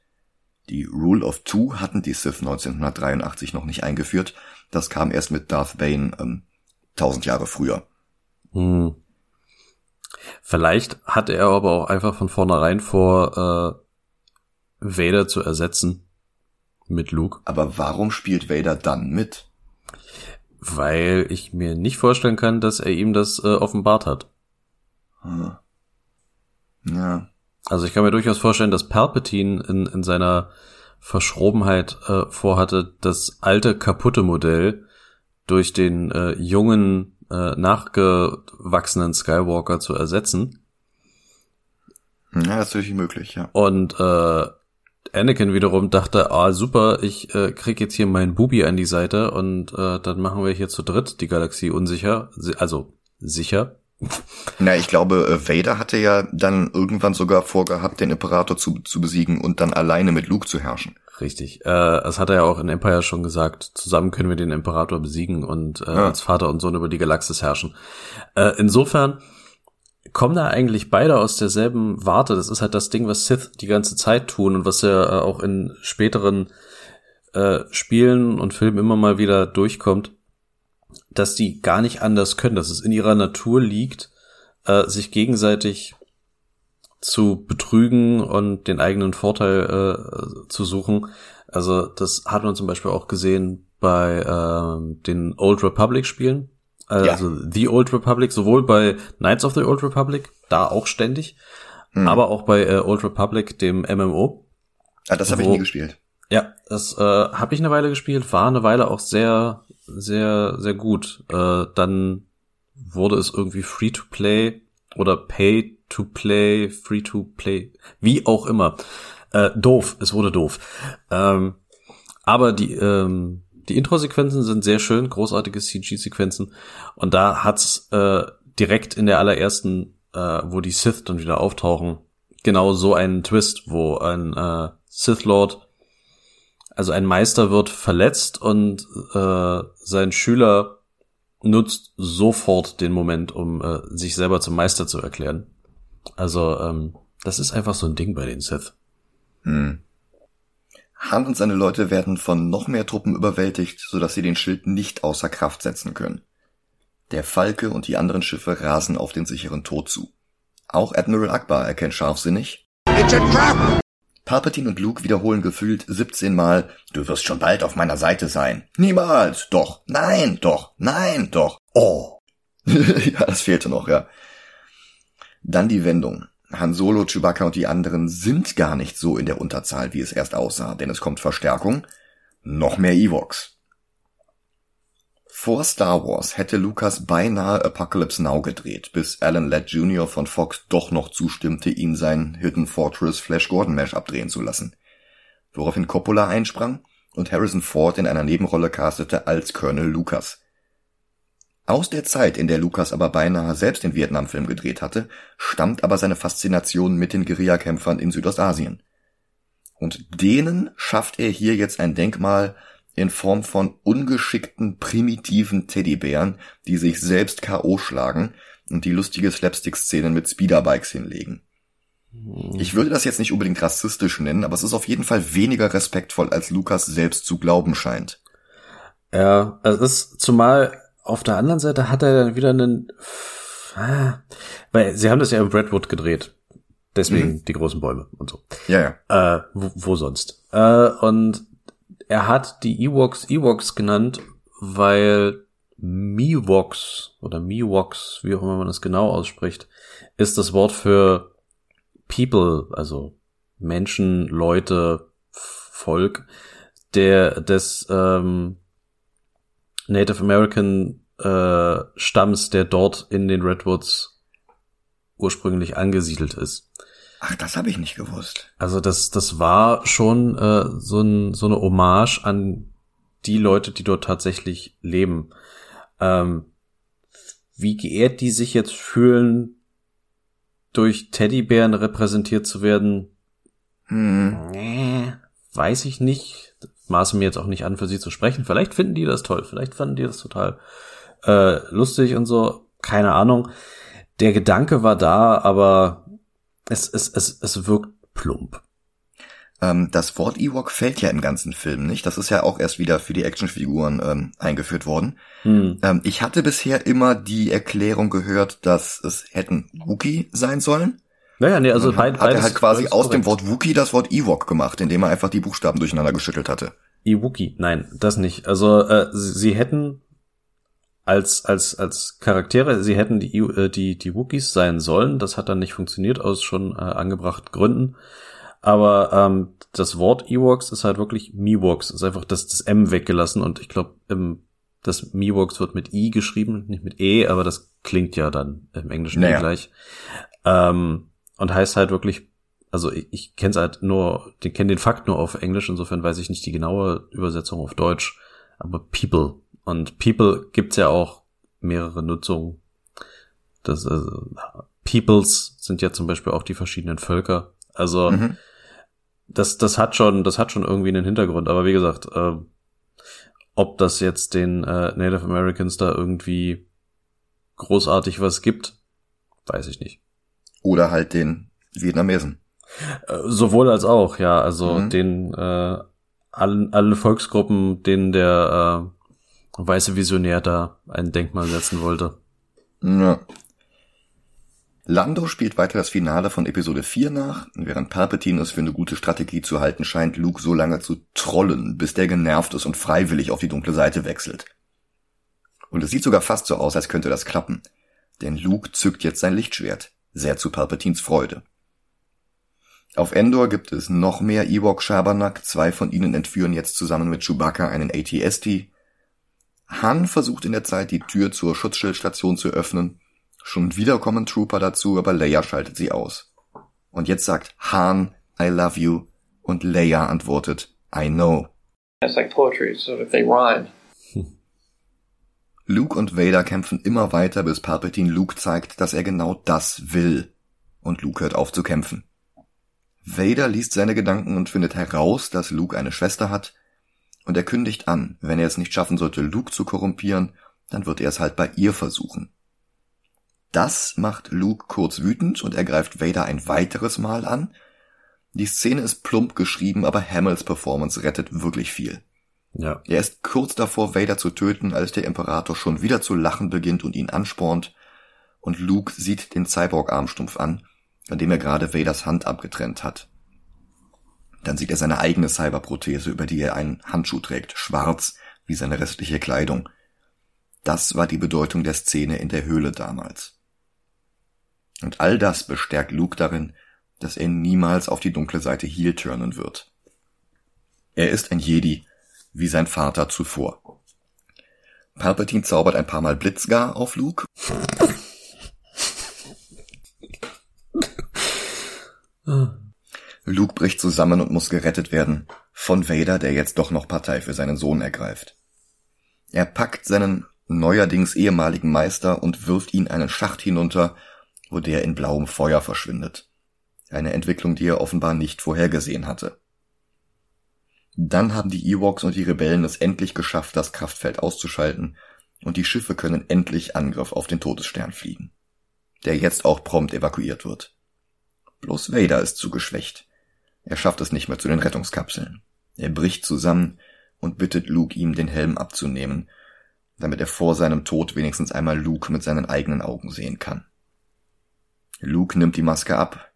Die Rule of Two hatten die Sith 1983 noch nicht eingeführt. Das kam erst mit Darth Bane ähm, tausend Jahre früher. Hm. Vielleicht hat er aber auch einfach von vornherein vor, äh, Vader zu ersetzen mit Luke. Aber warum spielt Vader dann mit? Weil ich mir nicht vorstellen kann, dass er ihm das äh, offenbart hat. Hm. Ja. Also ich kann mir durchaus vorstellen, dass Palpatine in, in seiner Verschrobenheit äh, vorhatte, das alte kaputte Modell durch den äh, jungen, äh, nachgewachsenen Skywalker zu ersetzen. Ja, das ist natürlich möglich, ja. Und äh, Anakin wiederum dachte, ah super, ich äh, krieg jetzt hier meinen Bubi an die Seite und äh, dann machen wir hier zu dritt die Galaxie unsicher, also sicher. Na, ich glaube, äh, Vader hatte ja dann irgendwann sogar vorgehabt, den Imperator zu, zu besiegen und dann alleine mit Luke zu herrschen. Richtig. Äh, das hat er ja auch in Empire schon gesagt. Zusammen können wir den Imperator besiegen und äh, ja. als Vater und Sohn über die Galaxis herrschen. Äh, insofern kommen da eigentlich beide aus derselben Warte. Das ist halt das Ding, was Sith die ganze Zeit tun und was ja äh, auch in späteren äh, Spielen und Filmen immer mal wieder durchkommt, dass die gar nicht anders können, dass es in ihrer Natur liegt, äh, sich gegenseitig zu betrügen und den eigenen Vorteil äh, zu suchen. Also das hat man zum Beispiel auch gesehen bei äh, den Old Republic Spielen, also ja. The Old Republic, sowohl bei Knights of the Old Republic, da auch ständig, hm. aber auch bei äh, Old Republic, dem MMO. Ah, das habe ich nie gespielt. Ja, das äh, habe ich eine Weile gespielt, war eine Weile auch sehr, sehr, sehr gut. Äh, dann wurde es irgendwie free to play oder pay to play, free to play, wie auch immer. Äh, doof, es wurde doof. Ähm, aber die, ähm, die Intro-Sequenzen sind sehr schön, großartige CG-Sequenzen. Und da hat's äh, direkt in der allerersten, äh, wo die Sith dann wieder auftauchen, genau so einen Twist, wo ein äh, Sith Lord, also ein Meister wird verletzt und äh, sein Schüler nutzt sofort den Moment, um äh, sich selber zum Meister zu erklären. Also ähm, das ist einfach so ein Ding bei den Sith. Hm. Han und seine Leute werden von noch mehr Truppen überwältigt, sodass sie den Schild nicht außer Kraft setzen können. Der Falke und die anderen Schiffe rasen auf den sicheren Tod zu. Auch Admiral Akbar erkennt scharfsinnig. Palpatine und Luke wiederholen gefühlt 17 Mal, du wirst schon bald auf meiner Seite sein. Niemals, doch, nein, doch, nein, doch. Oh. ja, das fehlte noch, ja. Dann die Wendung. Han Solo, Chewbacca und die anderen sind gar nicht so in der Unterzahl, wie es erst aussah, denn es kommt Verstärkung, noch mehr Ewoks. Vor Star Wars hätte Lucas beinahe Apocalypse Now gedreht, bis Alan Ladd Jr. von Fox doch noch zustimmte, ihn sein Hidden Fortress Flash Gordon Mesh abdrehen zu lassen. Woraufhin Coppola einsprang und Harrison Ford in einer Nebenrolle castete als Colonel Lucas. Aus der Zeit, in der Lucas aber beinahe selbst den Vietnamfilm gedreht hatte, stammt aber seine Faszination mit den Guerillakämpfern in Südostasien. Und denen schafft er hier jetzt ein Denkmal in Form von ungeschickten, primitiven Teddybären, die sich selbst K.O. schlagen und die lustige Slapstick-Szenen mit Speederbikes hinlegen. Ich würde das jetzt nicht unbedingt rassistisch nennen, aber es ist auf jeden Fall weniger respektvoll, als Lukas selbst zu glauben scheint. Ja, es ist zumal auf der anderen Seite hat er dann wieder einen, ah, weil sie haben das ja im Redwood gedreht. Deswegen mhm. die großen Bäume und so. Ja, ja. Äh, wo, wo sonst? Äh, und er hat die Ewoks Ewoks genannt, weil Miwoks oder Miwoks, wie auch immer man das genau ausspricht, ist das Wort für People, also Menschen, Leute, Volk, der des ähm, Native American äh, Stamms, der dort in den Redwoods ursprünglich angesiedelt ist. Ach, das habe ich nicht gewusst. Also das, das war schon äh, so, ein, so eine Hommage an die Leute, die dort tatsächlich leben. Ähm, wie geehrt die sich jetzt fühlen, durch Teddybären repräsentiert zu werden, hm. nee, weiß ich nicht maße mir jetzt auch nicht an, für sie zu sprechen. Vielleicht finden die das toll, vielleicht fanden die das total äh, lustig und so. Keine Ahnung. Der Gedanke war da, aber es, es, es, es wirkt plump. Ähm, das Wort Ewok fällt ja im ganzen Film nicht. Das ist ja auch erst wieder für die Actionfiguren ähm, eingeführt worden. Hm. Ähm, ich hatte bisher immer die Erklärung gehört, dass es hätten Wookie sein sollen. Naja, nee, also beid, hat er halt quasi aus korrekt. dem Wort Wookie das Wort Ewok gemacht, indem er einfach die Buchstaben durcheinander geschüttelt hatte. Ewookie, nein, das nicht. Also äh, sie hätten als als als Charaktere, sie hätten die äh, die die Wookiees sein sollen. Das hat dann nicht funktioniert aus schon äh, angebrachten Gründen. Aber ähm, das Wort Ewoks ist halt wirklich Miwoks. Ist einfach das das M weggelassen und ich glaube im das Miwoks wird mit I geschrieben, nicht mit E, aber das klingt ja dann im Englischen naja. gleich. Ähm, und heißt halt wirklich, also ich, ich kenne es halt nur, den kenne den Fakt nur auf Englisch, insofern weiß ich nicht die genaue Übersetzung auf Deutsch, aber People. Und People gibt's ja auch mehrere Nutzungen. Das also, Peoples sind ja zum Beispiel auch die verschiedenen Völker. Also mhm. das, das hat schon, das hat schon irgendwie einen Hintergrund. Aber wie gesagt, äh, ob das jetzt den äh, Native Americans da irgendwie großartig was gibt, weiß ich nicht. Oder halt den Vietnamesen. Äh, sowohl als auch, ja. Also mhm. den äh, allen, alle Volksgruppen, denen der äh, weiße Visionär da ein Denkmal setzen wollte. Ja. Lando spielt weiter das Finale von Episode 4 nach, während Palpatine es für eine gute Strategie zu halten scheint, Luke so lange zu trollen, bis der genervt ist und freiwillig auf die dunkle Seite wechselt. Und es sieht sogar fast so aus, als könnte das klappen. Denn Luke zückt jetzt sein Lichtschwert sehr zu Palpatines Freude. Auf Endor gibt es noch mehr Ewok Schabernack, zwei von ihnen entführen jetzt zusammen mit Chewbacca einen ATST. Han versucht in der Zeit die Tür zur Schutzschildstation zu öffnen. Schon wieder kommen Trooper dazu, aber Leia schaltet sie aus. Und jetzt sagt Han, I love you, und Leia antwortet, I know. It's like poetry, so if they rhyme. Luke und Vader kämpfen immer weiter, bis Palpatine Luke zeigt, dass er genau das will. Und Luke hört auf zu kämpfen. Vader liest seine Gedanken und findet heraus, dass Luke eine Schwester hat, und er kündigt an, wenn er es nicht schaffen sollte, Luke zu korrumpieren, dann wird er es halt bei ihr versuchen. Das macht Luke kurz wütend und er greift Vader ein weiteres Mal an. Die Szene ist plump geschrieben, aber Hamills Performance rettet wirklich viel. Ja. Er ist kurz davor, Vader zu töten, als der Imperator schon wieder zu lachen beginnt und ihn anspornt. Und Luke sieht den Cyborg-Armstumpf an, an dem er gerade Vaders Hand abgetrennt hat. Dann sieht er seine eigene Cyberprothese, über die er einen Handschuh trägt, schwarz wie seine restliche Kleidung. Das war die Bedeutung der Szene in der Höhle damals. Und all das bestärkt Luke darin, dass er niemals auf die dunkle Seite heel turnen wird. Er ist ein Jedi wie sein Vater zuvor. Palpatine zaubert ein paar Mal Blitzgar auf Luke. Luke bricht zusammen und muss gerettet werden von Vader, der jetzt doch noch Partei für seinen Sohn ergreift. Er packt seinen neuerdings ehemaligen Meister und wirft ihn einen Schacht hinunter, wo der in blauem Feuer verschwindet. Eine Entwicklung, die er offenbar nicht vorhergesehen hatte. Dann haben die Ewoks und die Rebellen es endlich geschafft, das Kraftfeld auszuschalten, und die Schiffe können endlich Angriff auf den Todesstern fliegen, der jetzt auch prompt evakuiert wird. Bloß Vader ist zu geschwächt. Er schafft es nicht mehr zu den Rettungskapseln. Er bricht zusammen und bittet Luke, ihm den Helm abzunehmen, damit er vor seinem Tod wenigstens einmal Luke mit seinen eigenen Augen sehen kann. Luke nimmt die Maske ab,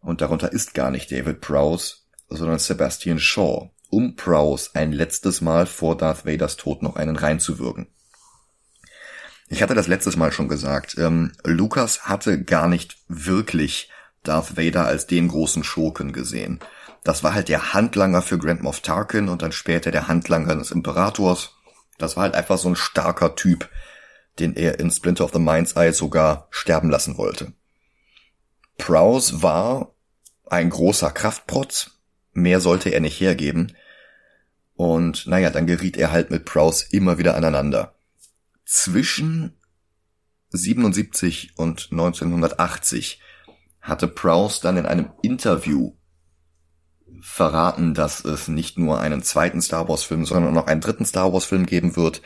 und darunter ist gar nicht David Prowse, sondern Sebastian Shaw, um Prowse ein letztes Mal vor Darth Vaders Tod noch einen reinzuwürgen. Ich hatte das letztes Mal schon gesagt, ähm, Lucas hatte gar nicht wirklich Darth Vader als den großen Schurken gesehen. Das war halt der Handlanger für Grand Moff Tarkin und dann später der Handlanger des Imperators. Das war halt einfach so ein starker Typ, den er in Splinter of the Mind's Eye sogar sterben lassen wollte. Prowse war ein großer Kraftprotz, mehr sollte er nicht hergeben. Und naja, dann geriet er halt mit Prowse immer wieder aneinander. Zwischen 77 und 1980 hatte Prowse dann in einem Interview verraten, dass es nicht nur einen zweiten Star Wars Film, sondern auch noch einen dritten Star Wars Film geben wird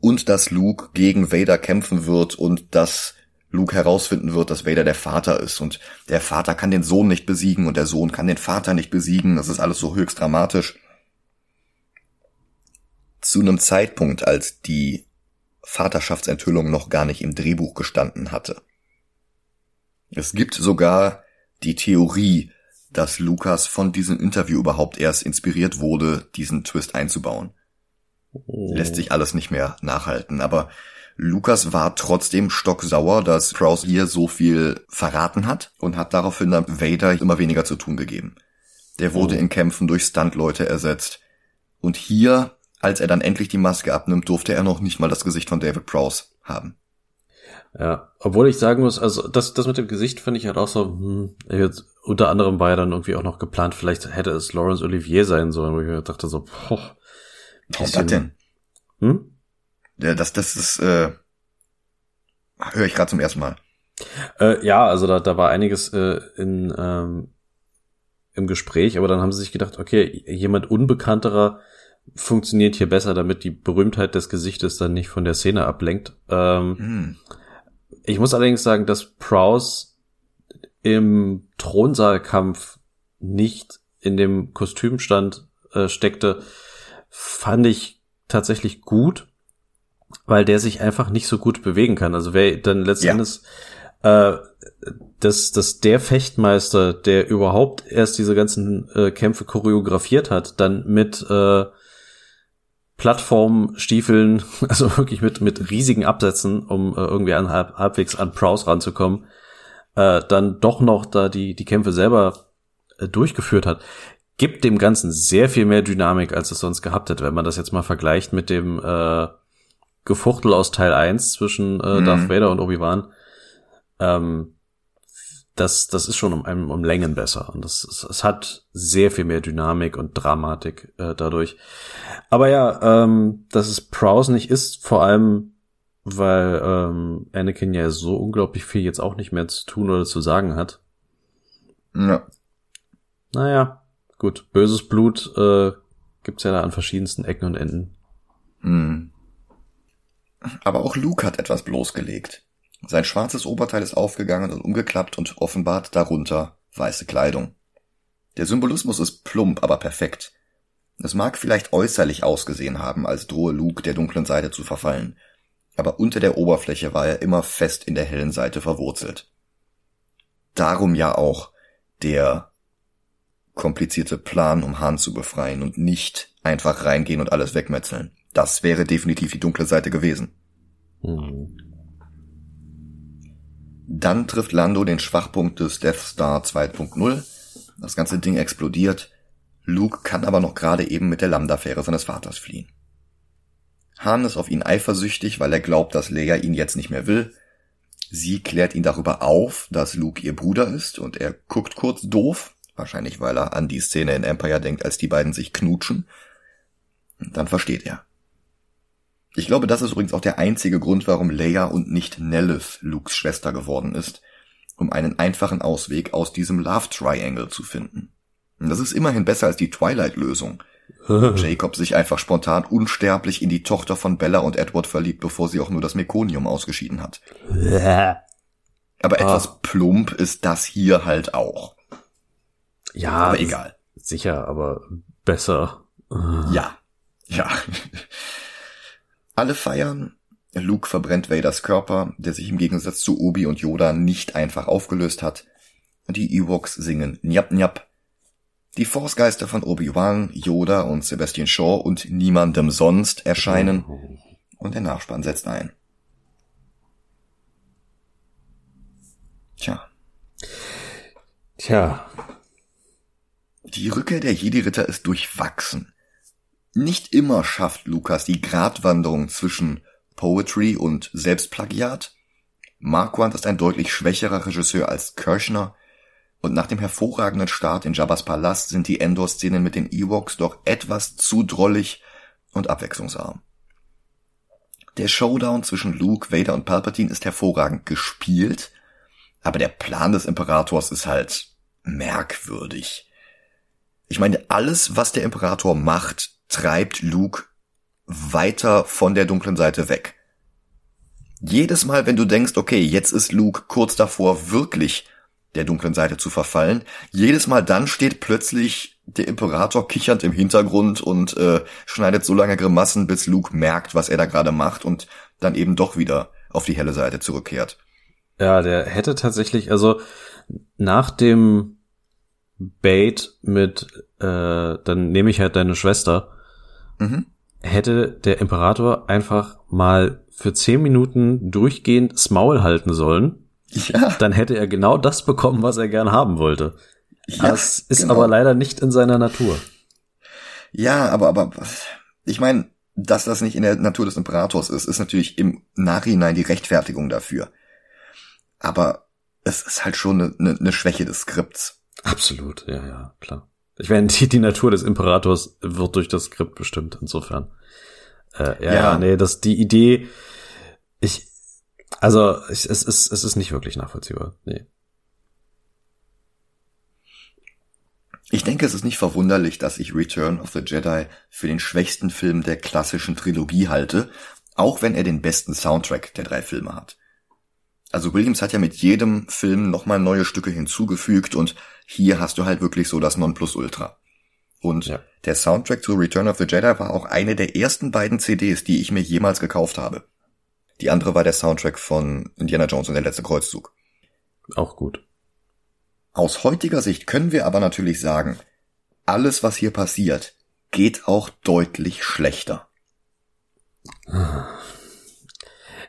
und dass Luke gegen Vader kämpfen wird und dass Luke herausfinden wird, dass Vader der Vater ist und der Vater kann den Sohn nicht besiegen und der Sohn kann den Vater nicht besiegen. Das ist alles so höchst dramatisch. Zu einem Zeitpunkt, als die Vaterschaftsenthüllung noch gar nicht im Drehbuch gestanden hatte. Es gibt sogar die Theorie, dass Lukas von diesem Interview überhaupt erst inspiriert wurde, diesen Twist einzubauen. Oh. Lässt sich alles nicht mehr nachhalten, aber Lukas war trotzdem stocksauer, dass Prowse hier so viel verraten hat und hat daraufhin dann Vader immer weniger zu tun gegeben. Der wurde oh. in Kämpfen durch Stuntleute ersetzt. Und hier, als er dann endlich die Maske abnimmt, durfte er noch nicht mal das Gesicht von David Prowse haben. Ja, obwohl ich sagen muss, also das, das mit dem Gesicht finde ich halt auch so, hm, jetzt, unter anderem war ja dann irgendwie auch noch geplant, vielleicht hätte es Laurence Olivier sein sollen, wo ich dachte so, boah. Warum das denn? Hm? Ja, das, das ist, äh, höre ich gerade zum ersten Mal. Äh, ja, also da, da war einiges äh, in, ähm, im Gespräch, aber dann haben sie sich gedacht, okay, jemand Unbekannterer funktioniert hier besser, damit die Berühmtheit des Gesichtes dann nicht von der Szene ablenkt. Ähm, hm. Ich muss allerdings sagen, dass Prowse im Thronsaalkampf nicht in dem Kostümstand äh, steckte, fand ich tatsächlich gut, weil der sich einfach nicht so gut bewegen kann. Also wer dann letztendlich ja. äh, dass, dass der Fechtmeister, der überhaupt erst diese ganzen äh, Kämpfe choreografiert hat, dann mit äh, Plattformstiefeln, also wirklich mit, mit riesigen Absätzen, um äh, irgendwie an, halb, halbwegs an Prowse ranzukommen, äh, dann doch noch da die, die Kämpfe selber äh, durchgeführt hat, gibt dem Ganzen sehr viel mehr Dynamik, als es sonst gehabt hätte, wenn man das jetzt mal vergleicht mit dem äh, Gefuchtel aus Teil 1 zwischen äh, mhm. Darth Vader und Obi-Wan. Ähm, das, das ist schon um, um, um Längen besser. Und das, es, es hat sehr viel mehr Dynamik und Dramatik äh, dadurch. Aber ja, ähm, dass es Prowse nicht ist, vor allem, weil ähm, Anakin ja so unglaublich viel jetzt auch nicht mehr zu tun oder zu sagen hat. Ja. Naja, gut. Böses Blut äh, gibt's ja da an verschiedensten Ecken und Enden. Mhm. Aber auch Luke hat etwas bloßgelegt. Sein schwarzes Oberteil ist aufgegangen und umgeklappt und offenbart darunter weiße Kleidung. Der Symbolismus ist plump, aber perfekt. Es mag vielleicht äußerlich ausgesehen haben, als drohe Luke der dunklen Seite zu verfallen, aber unter der Oberfläche war er immer fest in der hellen Seite verwurzelt. Darum ja auch der komplizierte Plan, um Hahn zu befreien und nicht einfach reingehen und alles wegmetzeln. Das wäre definitiv die dunkle Seite gewesen. Mhm. Dann trifft Lando den Schwachpunkt des Death Star 2.0. Das ganze Ding explodiert. Luke kann aber noch gerade eben mit der Lambda-Fähre seines Vaters fliehen. Han ist auf ihn eifersüchtig, weil er glaubt, dass Leia ihn jetzt nicht mehr will. Sie klärt ihn darüber auf, dass Luke ihr Bruder ist und er guckt kurz doof, wahrscheinlich weil er an die Szene in Empire denkt, als die beiden sich knutschen. Und dann versteht er. Ich glaube, das ist übrigens auch der einzige Grund, warum Leia und nicht Nelith Lukes Schwester geworden ist, um einen einfachen Ausweg aus diesem Love Triangle zu finden. Und das ist immerhin besser als die Twilight-Lösung. Jacob sich einfach spontan unsterblich in die Tochter von Bella und Edward verliebt, bevor sie auch nur das Mekonium ausgeschieden hat. Aber etwas ah. plump ist das hier halt auch. Ja, aber egal. Sicher, aber besser. Ja, ja. Alle feiern. Luke verbrennt Vaders Körper, der sich im Gegensatz zu Obi und Yoda nicht einfach aufgelöst hat. Die Ewoks singen Njap Njap. Die Force-Geister von Obi-Wan, Yoda und Sebastian Shaw und niemandem sonst erscheinen. Und der Nachspann setzt ein. Tja. Tja. Die Rückkehr der Jedi-Ritter ist durchwachsen. Nicht immer schafft Lukas die Gratwanderung zwischen Poetry und Selbstplagiat. Marquand ist ein deutlich schwächerer Regisseur als Kirschner. Und nach dem hervorragenden Start in Jabba's Palast sind die Endor-Szenen mit den Ewoks doch etwas zu drollig und abwechslungsarm. Der Showdown zwischen Luke, Vader und Palpatine ist hervorragend gespielt, aber der Plan des Imperators ist halt merkwürdig. Ich meine, alles, was der Imperator macht, treibt Luke weiter von der dunklen Seite weg. Jedes Mal, wenn du denkst, okay, jetzt ist Luke kurz davor, wirklich der dunklen Seite zu verfallen, jedes Mal dann steht plötzlich der Imperator kichernd im Hintergrund und äh, schneidet so lange Grimassen, bis Luke merkt, was er da gerade macht und dann eben doch wieder auf die helle Seite zurückkehrt. Ja, der hätte tatsächlich, also nach dem Bait mit, äh, dann nehme ich halt deine Schwester, mhm. hätte der Imperator einfach mal für zehn Minuten durchgehend das Maul halten sollen. Ja. Dann hätte er genau das bekommen, was er gern haben wollte. Ja, das ist genau. aber leider nicht in seiner Natur. Ja, aber, aber, ich meine, dass das nicht in der Natur des Imperators ist, ist natürlich im Nachhinein die Rechtfertigung dafür. Aber es ist halt schon eine, eine, eine Schwäche des Skripts. Absolut, ja, ja, klar. Ich meine, die, die Natur des Imperators wird durch das Skript bestimmt, insofern. Äh, ja, ja, nee, das, die Idee, ich, also, es, es, ist, es ist nicht wirklich nachvollziehbar, nee. Ich denke, es ist nicht verwunderlich, dass ich Return of the Jedi für den schwächsten Film der klassischen Trilogie halte, auch wenn er den besten Soundtrack der drei Filme hat. Also Williams hat ja mit jedem Film nochmal neue Stücke hinzugefügt und hier hast du halt wirklich so das Nonplusultra. Und ja. der Soundtrack zu Return of the Jedi war auch eine der ersten beiden CDs, die ich mir jemals gekauft habe. Die andere war der Soundtrack von Indiana Jones und der letzte Kreuzzug. Auch gut. Aus heutiger Sicht können wir aber natürlich sagen, alles, was hier passiert, geht auch deutlich schlechter.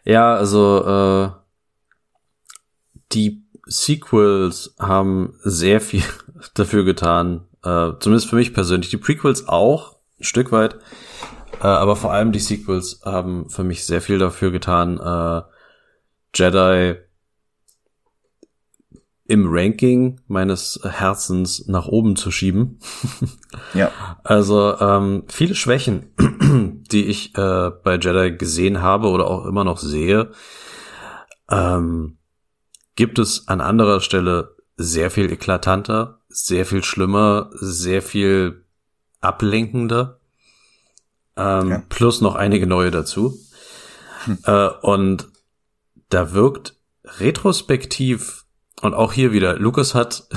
Ja, also äh, die Sequels haben sehr viel dafür getan, äh, zumindest für mich persönlich. Die Prequels auch, ein Stück weit, äh, aber vor allem die Sequels haben für mich sehr viel dafür getan, äh, Jedi im Ranking meines Herzens nach oben zu schieben. ja. Also ähm, viele Schwächen, die ich äh, bei Jedi gesehen habe oder auch immer noch sehe, ähm, gibt es an anderer Stelle sehr viel eklatanter, sehr viel schlimmer, sehr viel ablenkender. Ähm, ja. Plus noch einige neue dazu. Hm. Äh, und da wirkt retrospektiv und auch hier wieder, Lukas hat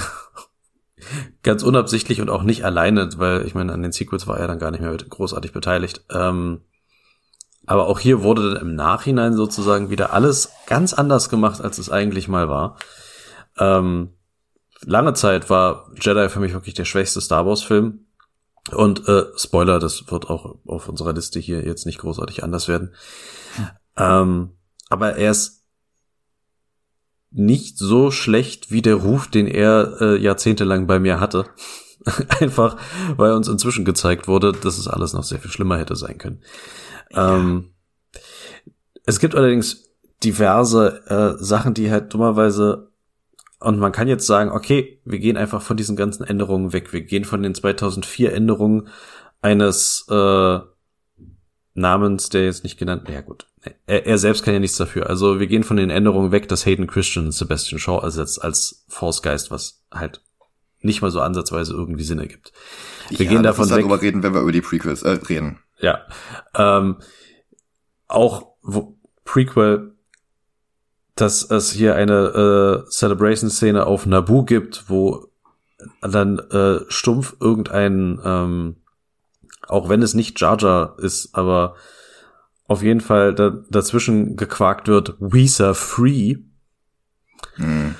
ganz unabsichtlich und auch nicht alleine, weil ich meine, an den Sequels war er dann gar nicht mehr großartig beteiligt, ähm, aber auch hier wurde dann im Nachhinein sozusagen wieder alles ganz anders gemacht, als es eigentlich mal war. Ähm, lange Zeit war Jedi für mich wirklich der schwächste Star Wars Film. Und äh, Spoiler, das wird auch auf unserer Liste hier jetzt nicht großartig anders werden. Hm. Ähm, aber er ist nicht so schlecht wie der Ruf, den er äh, jahrzehntelang bei mir hatte. Einfach, weil uns inzwischen gezeigt wurde, dass es alles noch sehr viel schlimmer hätte sein können. Ähm, es gibt allerdings diverse äh, Sachen, die halt dummerweise und man kann jetzt sagen, okay, wir gehen einfach von diesen ganzen Änderungen weg. Wir gehen von den 2004 Änderungen eines äh, namens, der jetzt nicht genannt, ja gut, er, er selbst kann ja nichts dafür. Also wir gehen von den Änderungen weg, dass Hayden Christian Sebastian Shaw ersetzt als Force Geist, was halt nicht mal so ansatzweise irgendwie Sinn ergibt. Wir ja, gehen davon weg. darüber reden, wenn wir über die Prequels äh, reden. Ja, ähm, auch wo, Prequel, dass es hier eine äh, Celebration-Szene auf Naboo gibt, wo dann äh, stumpf irgendein, ähm, auch wenn es nicht Jar Jar ist, aber auf jeden Fall da, dazwischen gequakt wird, Weezer Free. Hm.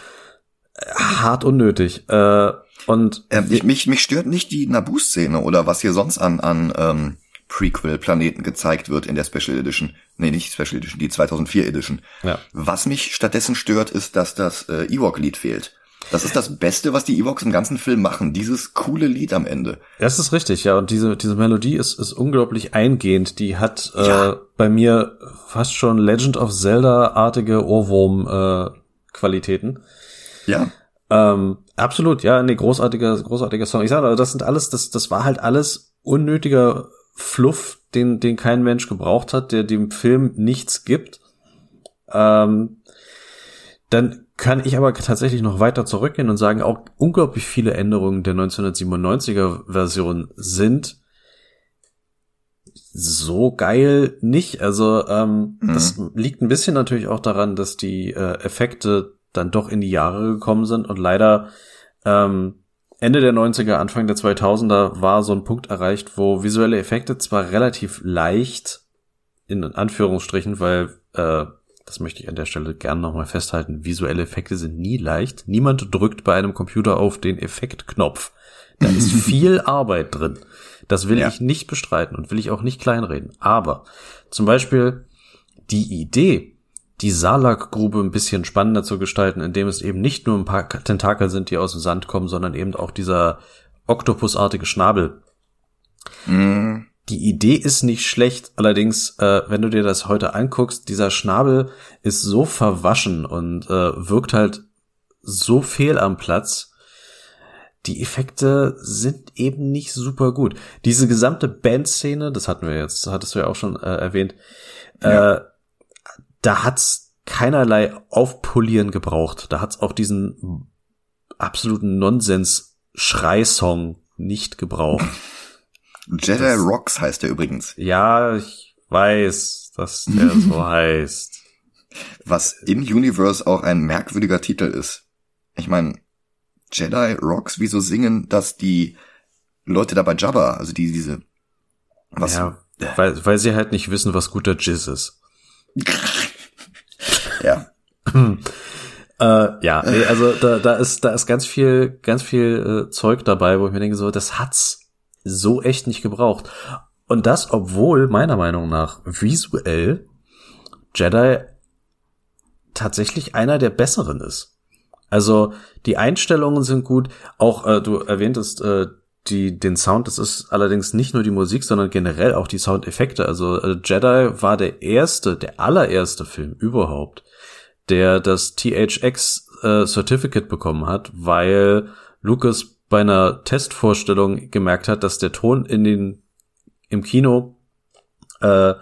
Hart unnötig. Äh, und äh, mich, mich, mich stört nicht die Naboo-Szene oder was hier sonst an, an ähm, Prequel-Planeten gezeigt wird in der Special Edition. Nee, nicht Special Edition, die 2004 Edition. Ja. Was mich stattdessen stört, ist, dass das äh, Ewok-Lied fehlt. Das ist das Beste, was die Ewoks im ganzen Film machen. Dieses coole Lied am Ende. Das ist richtig, ja. Und diese, diese Melodie ist, ist unglaublich eingehend. Die hat äh, ja. bei mir fast schon Legend of Zelda-artige Ohrwurm-Qualitäten. Äh, ja. Ähm, absolut, ja, nee, großartiger, großartiger Song. Ich sage, das sind alles, das, das war halt alles unnötiger Fluff, den, den kein Mensch gebraucht hat, der dem Film nichts gibt. Ähm, dann kann ich aber tatsächlich noch weiter zurückgehen und sagen, auch unglaublich viele Änderungen der 1997er Version sind so geil nicht. Also ähm, mhm. das liegt ein bisschen natürlich auch daran, dass die äh, Effekte dann doch in die Jahre gekommen sind und leider ähm, Ende der 90er, Anfang der 2000er war so ein Punkt erreicht, wo visuelle Effekte zwar relativ leicht, in Anführungsstrichen, weil, äh, das möchte ich an der Stelle gerne nochmal festhalten, visuelle Effekte sind nie leicht. Niemand drückt bei einem Computer auf den Effektknopf. Da ist viel Arbeit drin. Das will ja. ich nicht bestreiten und will ich auch nicht kleinreden. Aber zum Beispiel die Idee, die Salak-Grube ein bisschen spannender zu gestalten, indem es eben nicht nur ein paar Tentakel sind, die aus dem Sand kommen, sondern eben auch dieser oktopusartige Schnabel. Mm. Die Idee ist nicht schlecht, allerdings, äh, wenn du dir das heute anguckst, dieser Schnabel ist so verwaschen und äh, wirkt halt so fehl am Platz. Die Effekte sind eben nicht super gut. Diese gesamte Bandszene, das hatten wir jetzt, hattest du ja auch schon äh, erwähnt, ja. Da hat's keinerlei Aufpolieren gebraucht. Da hat's auch diesen absoluten Nonsens-Schreisong nicht gebraucht. Jedi das, Rocks heißt er übrigens. Ja, ich weiß, dass der so heißt. Was im Universe auch ein merkwürdiger Titel ist. Ich meine, Jedi Rocks, wieso singen das die Leute da bei Jabba, also die diese was ja, weil, weil sie halt nicht wissen, was guter Jizz ist. ja. äh, ja, nee, also da, da ist da ist ganz viel ganz viel äh, Zeug dabei, wo ich mir denke so, das hat's so echt nicht gebraucht. Und das, obwohl meiner Meinung nach visuell Jedi tatsächlich einer der besseren ist. Also die Einstellungen sind gut. Auch äh, du erwähntest äh, die den Sound. Das ist allerdings nicht nur die Musik, sondern generell auch die Soundeffekte. Also äh, Jedi war der erste, der allererste Film überhaupt, der das THX äh, Certificate bekommen hat, weil Lucas bei einer Testvorstellung gemerkt hat, dass der Ton in den im Kino äh,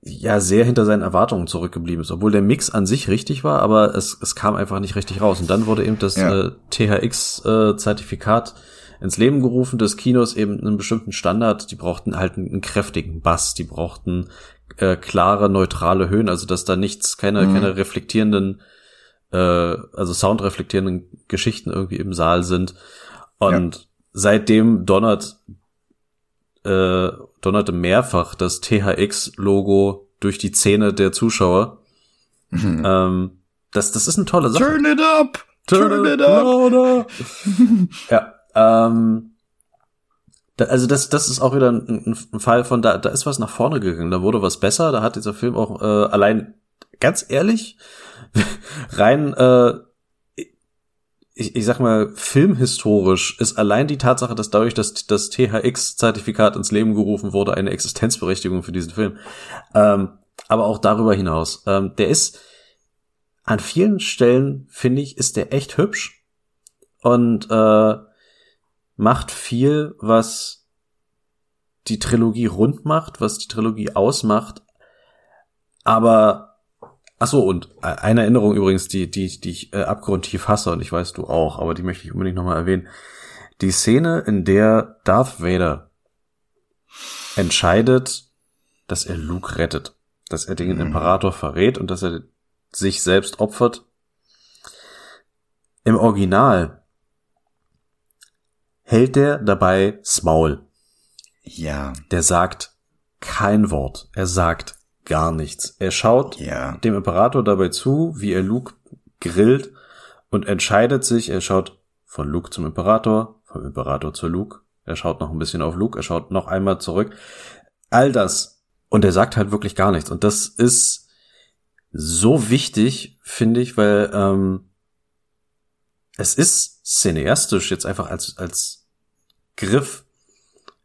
ja sehr hinter seinen Erwartungen zurückgeblieben ist, obwohl der Mix an sich richtig war, aber es, es kam einfach nicht richtig raus. Und dann wurde eben das ja. äh, THX-Zertifikat äh, ins Leben gerufen des Kinos eben einen bestimmten Standard. Die brauchten halt einen, kräftigen Bass, die brauchten äh, klare, neutrale Höhen, also dass da nichts, keine, mhm. keine reflektierenden äh, also soundreflektierenden Geschichten irgendwie im Saal sind. Und ja. seitdem donnert, äh, donnerte mehrfach das THX-Logo durch die Zähne der Zuschauer. Mhm. Ähm, das, das ist eine tolle Sache. Turn it up! Turn, Turn it up! ja, ähm, da, also das, das ist auch wieder ein, ein, Fall von, da, da ist was nach vorne gegangen, da wurde was besser, da hat dieser Film auch äh, allein, ganz ehrlich, rein, äh, ich, ich sag mal, filmhistorisch ist allein die Tatsache, dass dadurch, dass das THX-Zertifikat ins Leben gerufen wurde, eine Existenzberechtigung für diesen Film. Ähm, aber auch darüber hinaus. Ähm, der ist an vielen Stellen, finde ich, ist der echt hübsch und äh, macht viel, was die Trilogie rund macht, was die Trilogie ausmacht. Aber ach so und e-, eine Erinnerung übrigens, die die die ich äh, abgrundtief hasse und ich weiß du auch, aber die möchte ich unbedingt nochmal erwähnen. Die Szene, in der Darth Vader entscheidet, dass er Luke rettet, dass er den mhm. Imperator verrät und dass er sich selbst opfert. Im Original hält der dabei Smaul. Ja. Der sagt kein Wort. Er sagt gar nichts. Er schaut ja. dem Imperator dabei zu, wie er Luke grillt und entscheidet sich, er schaut von Luke zum Imperator, vom Imperator zu Luke, er schaut noch ein bisschen auf Luke, er schaut noch einmal zurück. All das. Und er sagt halt wirklich gar nichts. Und das ist so wichtig, finde ich, weil ähm, es ist cineastisch jetzt einfach als, als Griff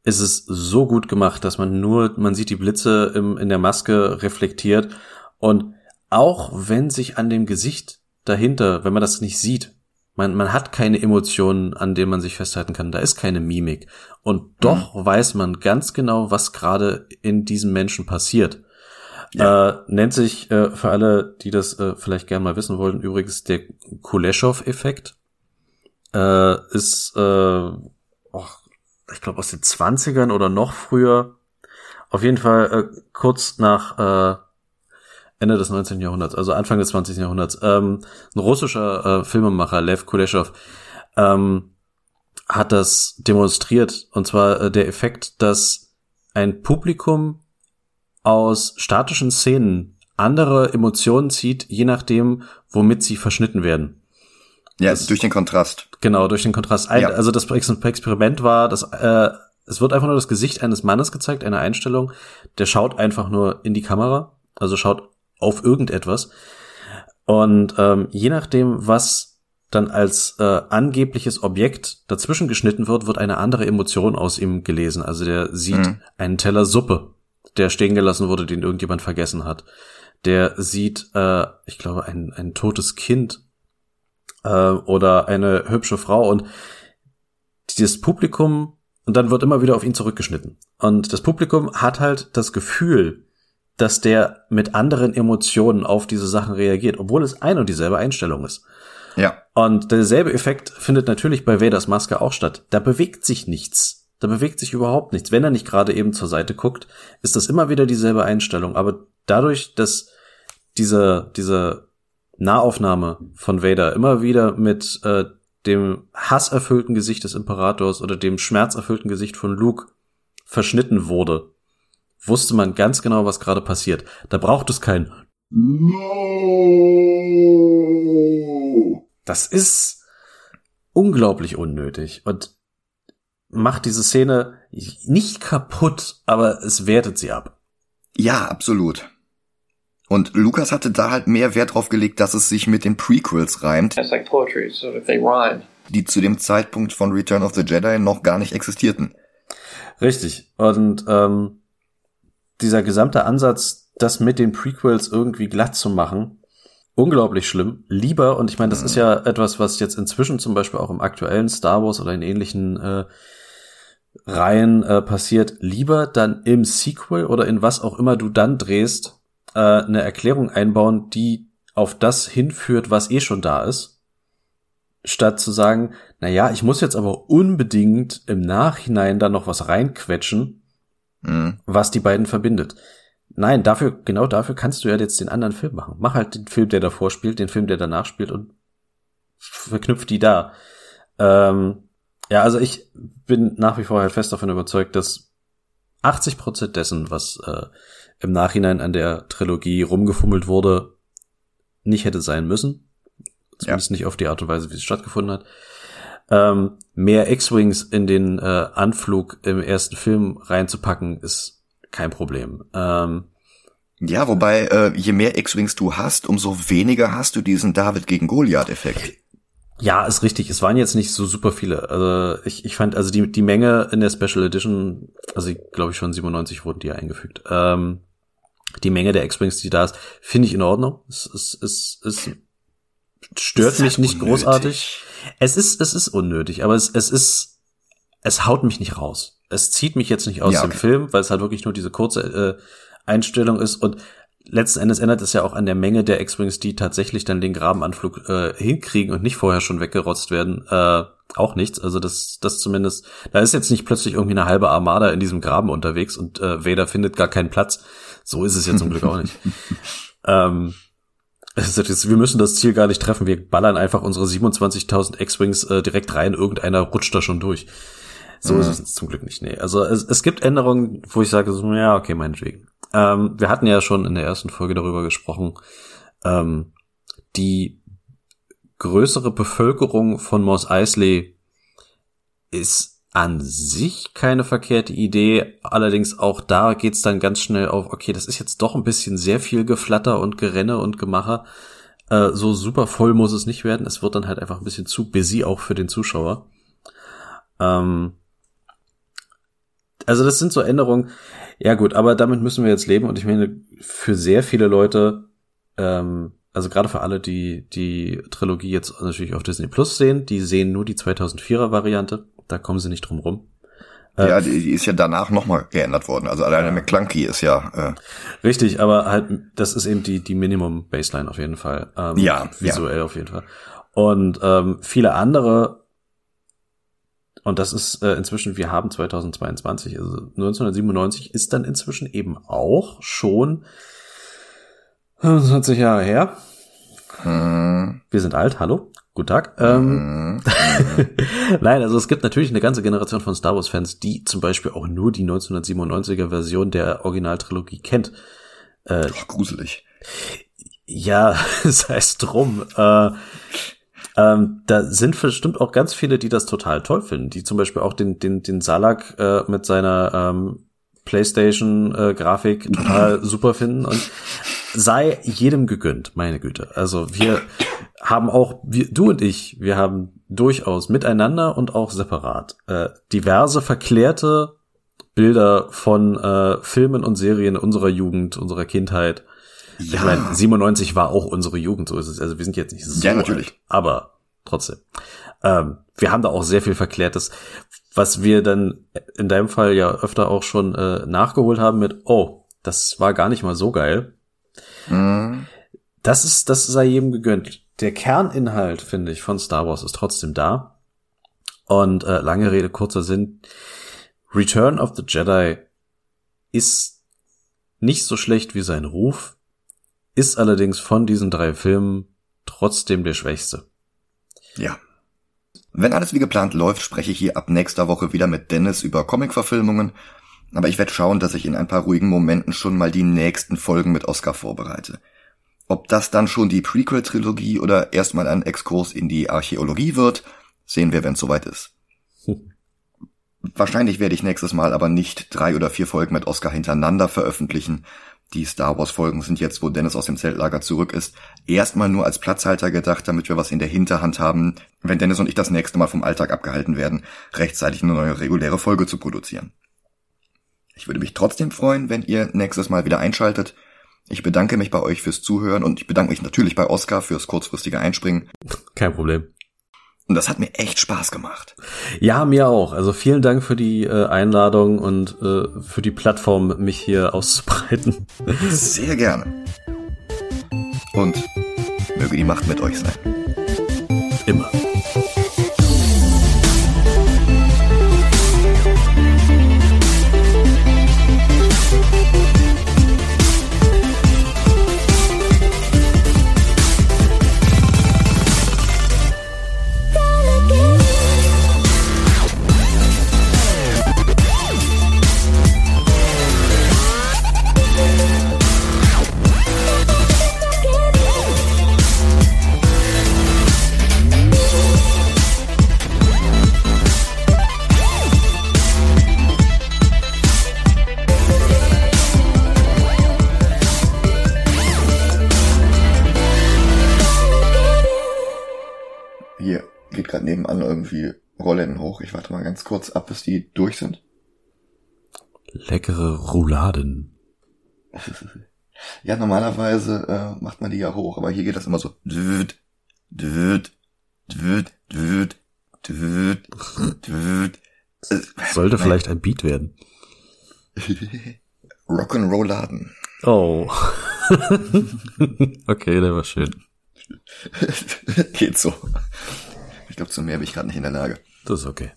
ist es so gut gemacht, dass man nur, man sieht die Blitze im, in der Maske reflektiert und auch wenn sich an dem Gesicht dahinter, wenn man das nicht sieht, man, man hat keine Emotionen, an denen man sich festhalten kann, da ist keine Mimik. Und doch mhm. weiß man ganz genau, was gerade in diesem Menschen passiert. Ja. Äh, nennt sich äh, für alle, die das äh, vielleicht gerne mal wissen wollen, übrigens der Kuleshov-Effekt. Äh, ist, äh, ich glaube, aus den 20ern oder noch früher. Auf jeden Fall äh, kurz nach äh, Ende des 19. Jahrhunderts, also Anfang des 20. Jahrhunderts. Ähm, ein russischer äh, Filmemacher, Lev Kuleshov, ähm, hat das demonstriert. Und zwar äh, der Effekt, dass ein Publikum aus statischen Szenen andere Emotionen zieht, je nachdem, womit sie verschnitten werden. Ja, das, durch den Kontrast. Genau, durch den Kontrast. Ein, ja. Also das Experiment war, dass äh, es wird einfach nur das Gesicht eines Mannes gezeigt, eine Einstellung. Der schaut einfach nur in die Kamera, also schaut auf irgendetwas. Und ähm, je nachdem, was dann als äh, angebliches Objekt dazwischen geschnitten wird, wird eine andere Emotion aus ihm gelesen. Also der sieht mhm. einen Teller Suppe, der stehen gelassen wurde, den irgendjemand vergessen hat. Der sieht, äh, ich glaube, ein, ein totes Kind äh, oder eine hübsche Frau und dieses Publikum und dann wird immer wieder auf ihn zurückgeschnitten. Und das Publikum hat halt das Gefühl, dass der mit anderen Emotionen auf diese Sachen reagiert, obwohl es ein und dieselbe Einstellung ist. Ja. Und derselbe Effekt findet natürlich bei Vaders Maske auch statt. Da bewegt sich nichts. Da bewegt sich überhaupt nichts. Wenn er nicht gerade eben zur Seite guckt, ist das immer wieder dieselbe Einstellung. Aber dadurch, dass diese, diese Nahaufnahme von Vader immer wieder mit äh, dem hasserfüllten Gesicht des Imperators oder dem schmerzerfüllten Gesicht von Luke verschnitten wurde, wusste man ganz genau, was gerade passiert. Da braucht es kein No. Das ist unglaublich unnötig und macht diese Szene nicht kaputt, aber es wertet sie ab. Ja, absolut. Und Lukas hatte da halt mehr Wert drauf gelegt, dass es sich mit den Prequels reimt. Like poetry, so die zu dem Zeitpunkt von Return of the Jedi noch gar nicht existierten. Richtig. Und ähm, dieser gesamte Ansatz, das mit den Prequels irgendwie glatt zu machen, unglaublich schlimm. Lieber, und ich meine, das mhm. ist ja etwas, was jetzt inzwischen zum Beispiel auch im aktuellen Star Wars oder in ähnlichen äh, Reihen äh, passiert, lieber dann im Sequel oder in was auch immer du dann drehst, äh, eine Erklärung einbauen, die auf das hinführt, was eh schon da ist, statt zu sagen, na ja, ich muss jetzt aber unbedingt im Nachhinein da noch was reinquetschen, mhm. was die beiden verbindet. Nein, dafür, genau dafür kannst du ja jetzt den anderen Film machen. Mach halt den Film, der davor spielt, den Film, der danach spielt und verknüpft die da. Ähm, ja, also ich bin nach wie vor halt fest davon überzeugt, dass 80 Prozent dessen, was äh, im Nachhinein an der Trilogie rumgefummelt wurde, nicht hätte sein müssen. Zumindest ja. nicht auf die Art und Weise, wie es stattgefunden hat. Ähm, mehr X-Wings in den äh, Anflug im ersten Film reinzupacken, ist kein Problem. Ähm, ja, wobei, äh, je mehr X-Wings du hast, umso weniger hast du diesen David gegen Goliath-Effekt. Ja, ist richtig. Es waren jetzt nicht so super viele. Also ich, ich fand, also die, die Menge in der Special Edition, also ich glaube ich schon 97 wurden die eingefügt. Ähm, die Menge der X-Wings, die da ist, finde ich in Ordnung. Es, es, es, es stört mich nicht unnötig. großartig. Es ist, es ist unnötig, aber es, es ist es haut mich nicht raus. Es zieht mich jetzt nicht aus ja, okay. dem Film, weil es halt wirklich nur diese kurze äh, Einstellung ist und letzten Endes ändert es ja auch an der Menge der X-Wings, die tatsächlich dann den Grabenanflug äh, hinkriegen und nicht vorher schon weggerotzt werden, äh, auch nichts. Also das, das zumindest, da ist jetzt nicht plötzlich irgendwie eine halbe Armada in diesem Graben unterwegs und äh, Vader findet gar keinen Platz. So ist es ja zum Glück auch nicht. ähm, wir müssen das Ziel gar nicht treffen. Wir ballern einfach unsere 27.000 X-Wings äh, direkt rein. Irgendeiner rutscht da schon durch. So mhm. ist es zum Glück nicht. Nee. Also es, es gibt Änderungen, wo ich sage, so, ja, okay, meinetwegen. Ähm, wir hatten ja schon in der ersten Folge darüber gesprochen, ähm, die größere Bevölkerung von Mos Eisley ist an sich keine verkehrte Idee. Allerdings auch da geht's dann ganz schnell auf, okay, das ist jetzt doch ein bisschen sehr viel Geflatter und Gerenne und Gemache. Äh, so super voll muss es nicht werden. Es wird dann halt einfach ein bisschen zu busy auch für den Zuschauer. Ähm, also das sind so Änderungen. Ja gut, aber damit müssen wir jetzt leben und ich meine, für sehr viele Leute, ähm, also gerade für alle, die die Trilogie jetzt natürlich auf Disney Plus sehen, die sehen nur die 2004er Variante, da kommen sie nicht drum rum. Äh, ja, die, die ist ja danach nochmal geändert worden. Also alleine ja. McClunky ist ja. Äh Richtig, aber halt, das ist eben die, die Minimum Baseline auf jeden Fall. Ähm, ja. Visuell ja. auf jeden Fall. Und ähm, viele andere und das ist äh, inzwischen, wir haben 2022, also 1997 ist dann inzwischen eben auch schon 25 Jahre her. Hm. Wir sind alt, hallo, guten Tag. Ähm, hm. Nein, also es gibt natürlich eine ganze Generation von Star Wars Fans, die zum Beispiel auch nur die 1997er Version der Originaltrilogie kennt. Äh, Doch, gruselig. Ja, sei es drum. Äh, ähm, da sind bestimmt auch ganz viele, die das total toll finden, die zum Beispiel auch den, den, den Salak äh, mit seiner ähm, PlayStation-Grafik total super finden und sei jedem gegönnt, meine Güte. Also wir haben auch, wir, du und ich, wir haben durchaus miteinander und auch separat äh, diverse verklärte Bilder von äh, Filmen und Serien unserer Jugend, unserer Kindheit, ja. Ich meine, 97 war auch unsere Jugend, so ist es. Also wir sind jetzt nicht so Ja, natürlich. Alt, aber trotzdem. Ähm, wir haben da auch sehr viel Verklärtes, was wir dann in deinem Fall ja öfter auch schon äh, nachgeholt haben mit, oh, das war gar nicht mal so geil. Mhm. Das ist, das sei jedem gegönnt. Der Kerninhalt, finde ich, von Star Wars ist trotzdem da. Und äh, lange Rede, kurzer Sinn. Return of the Jedi ist nicht so schlecht wie sein Ruf, ist allerdings von diesen drei Filmen trotzdem der schwächste. Ja. Wenn alles wie geplant läuft, spreche ich hier ab nächster Woche wieder mit Dennis über Comic-Verfilmungen, aber ich werde schauen, dass ich in ein paar ruhigen Momenten schon mal die nächsten Folgen mit Oscar vorbereite. Ob das dann schon die Prequel-Trilogie oder erstmal ein Exkurs in die Archäologie wird, sehen wir, wenn es soweit ist. Hm. Wahrscheinlich werde ich nächstes Mal aber nicht drei oder vier Folgen mit Oscar hintereinander veröffentlichen, die Star Wars Folgen sind jetzt, wo Dennis aus dem Zeltlager zurück ist, erstmal nur als Platzhalter gedacht, damit wir was in der Hinterhand haben, wenn Dennis und ich das nächste Mal vom Alltag abgehalten werden, rechtzeitig eine neue reguläre Folge zu produzieren. Ich würde mich trotzdem freuen, wenn ihr nächstes Mal wieder einschaltet. Ich bedanke mich bei euch fürs Zuhören und ich bedanke mich natürlich bei Oskar fürs kurzfristige Einspringen. Kein Problem. Und das hat mir echt Spaß gemacht. Ja, mir auch. Also vielen Dank für die äh, Einladung und äh, für die Plattform, mich hier auszubreiten. Sehr gerne. Und möge die Macht mit euch sein. Immer. Hoch. Ich warte mal ganz kurz ab, bis die durch sind. Leckere Rouladen. ja, normalerweise äh, macht man die ja hoch, aber hier geht das immer so. Düt, düt, düt, düt, düt, düt, Sollte vielleicht ein Beat werden. Rock'n'Rolladen. Oh. okay, der war schön. Geht so. Ich glaube, zu mehr bin ich gerade nicht in der Lage. Das ist okay.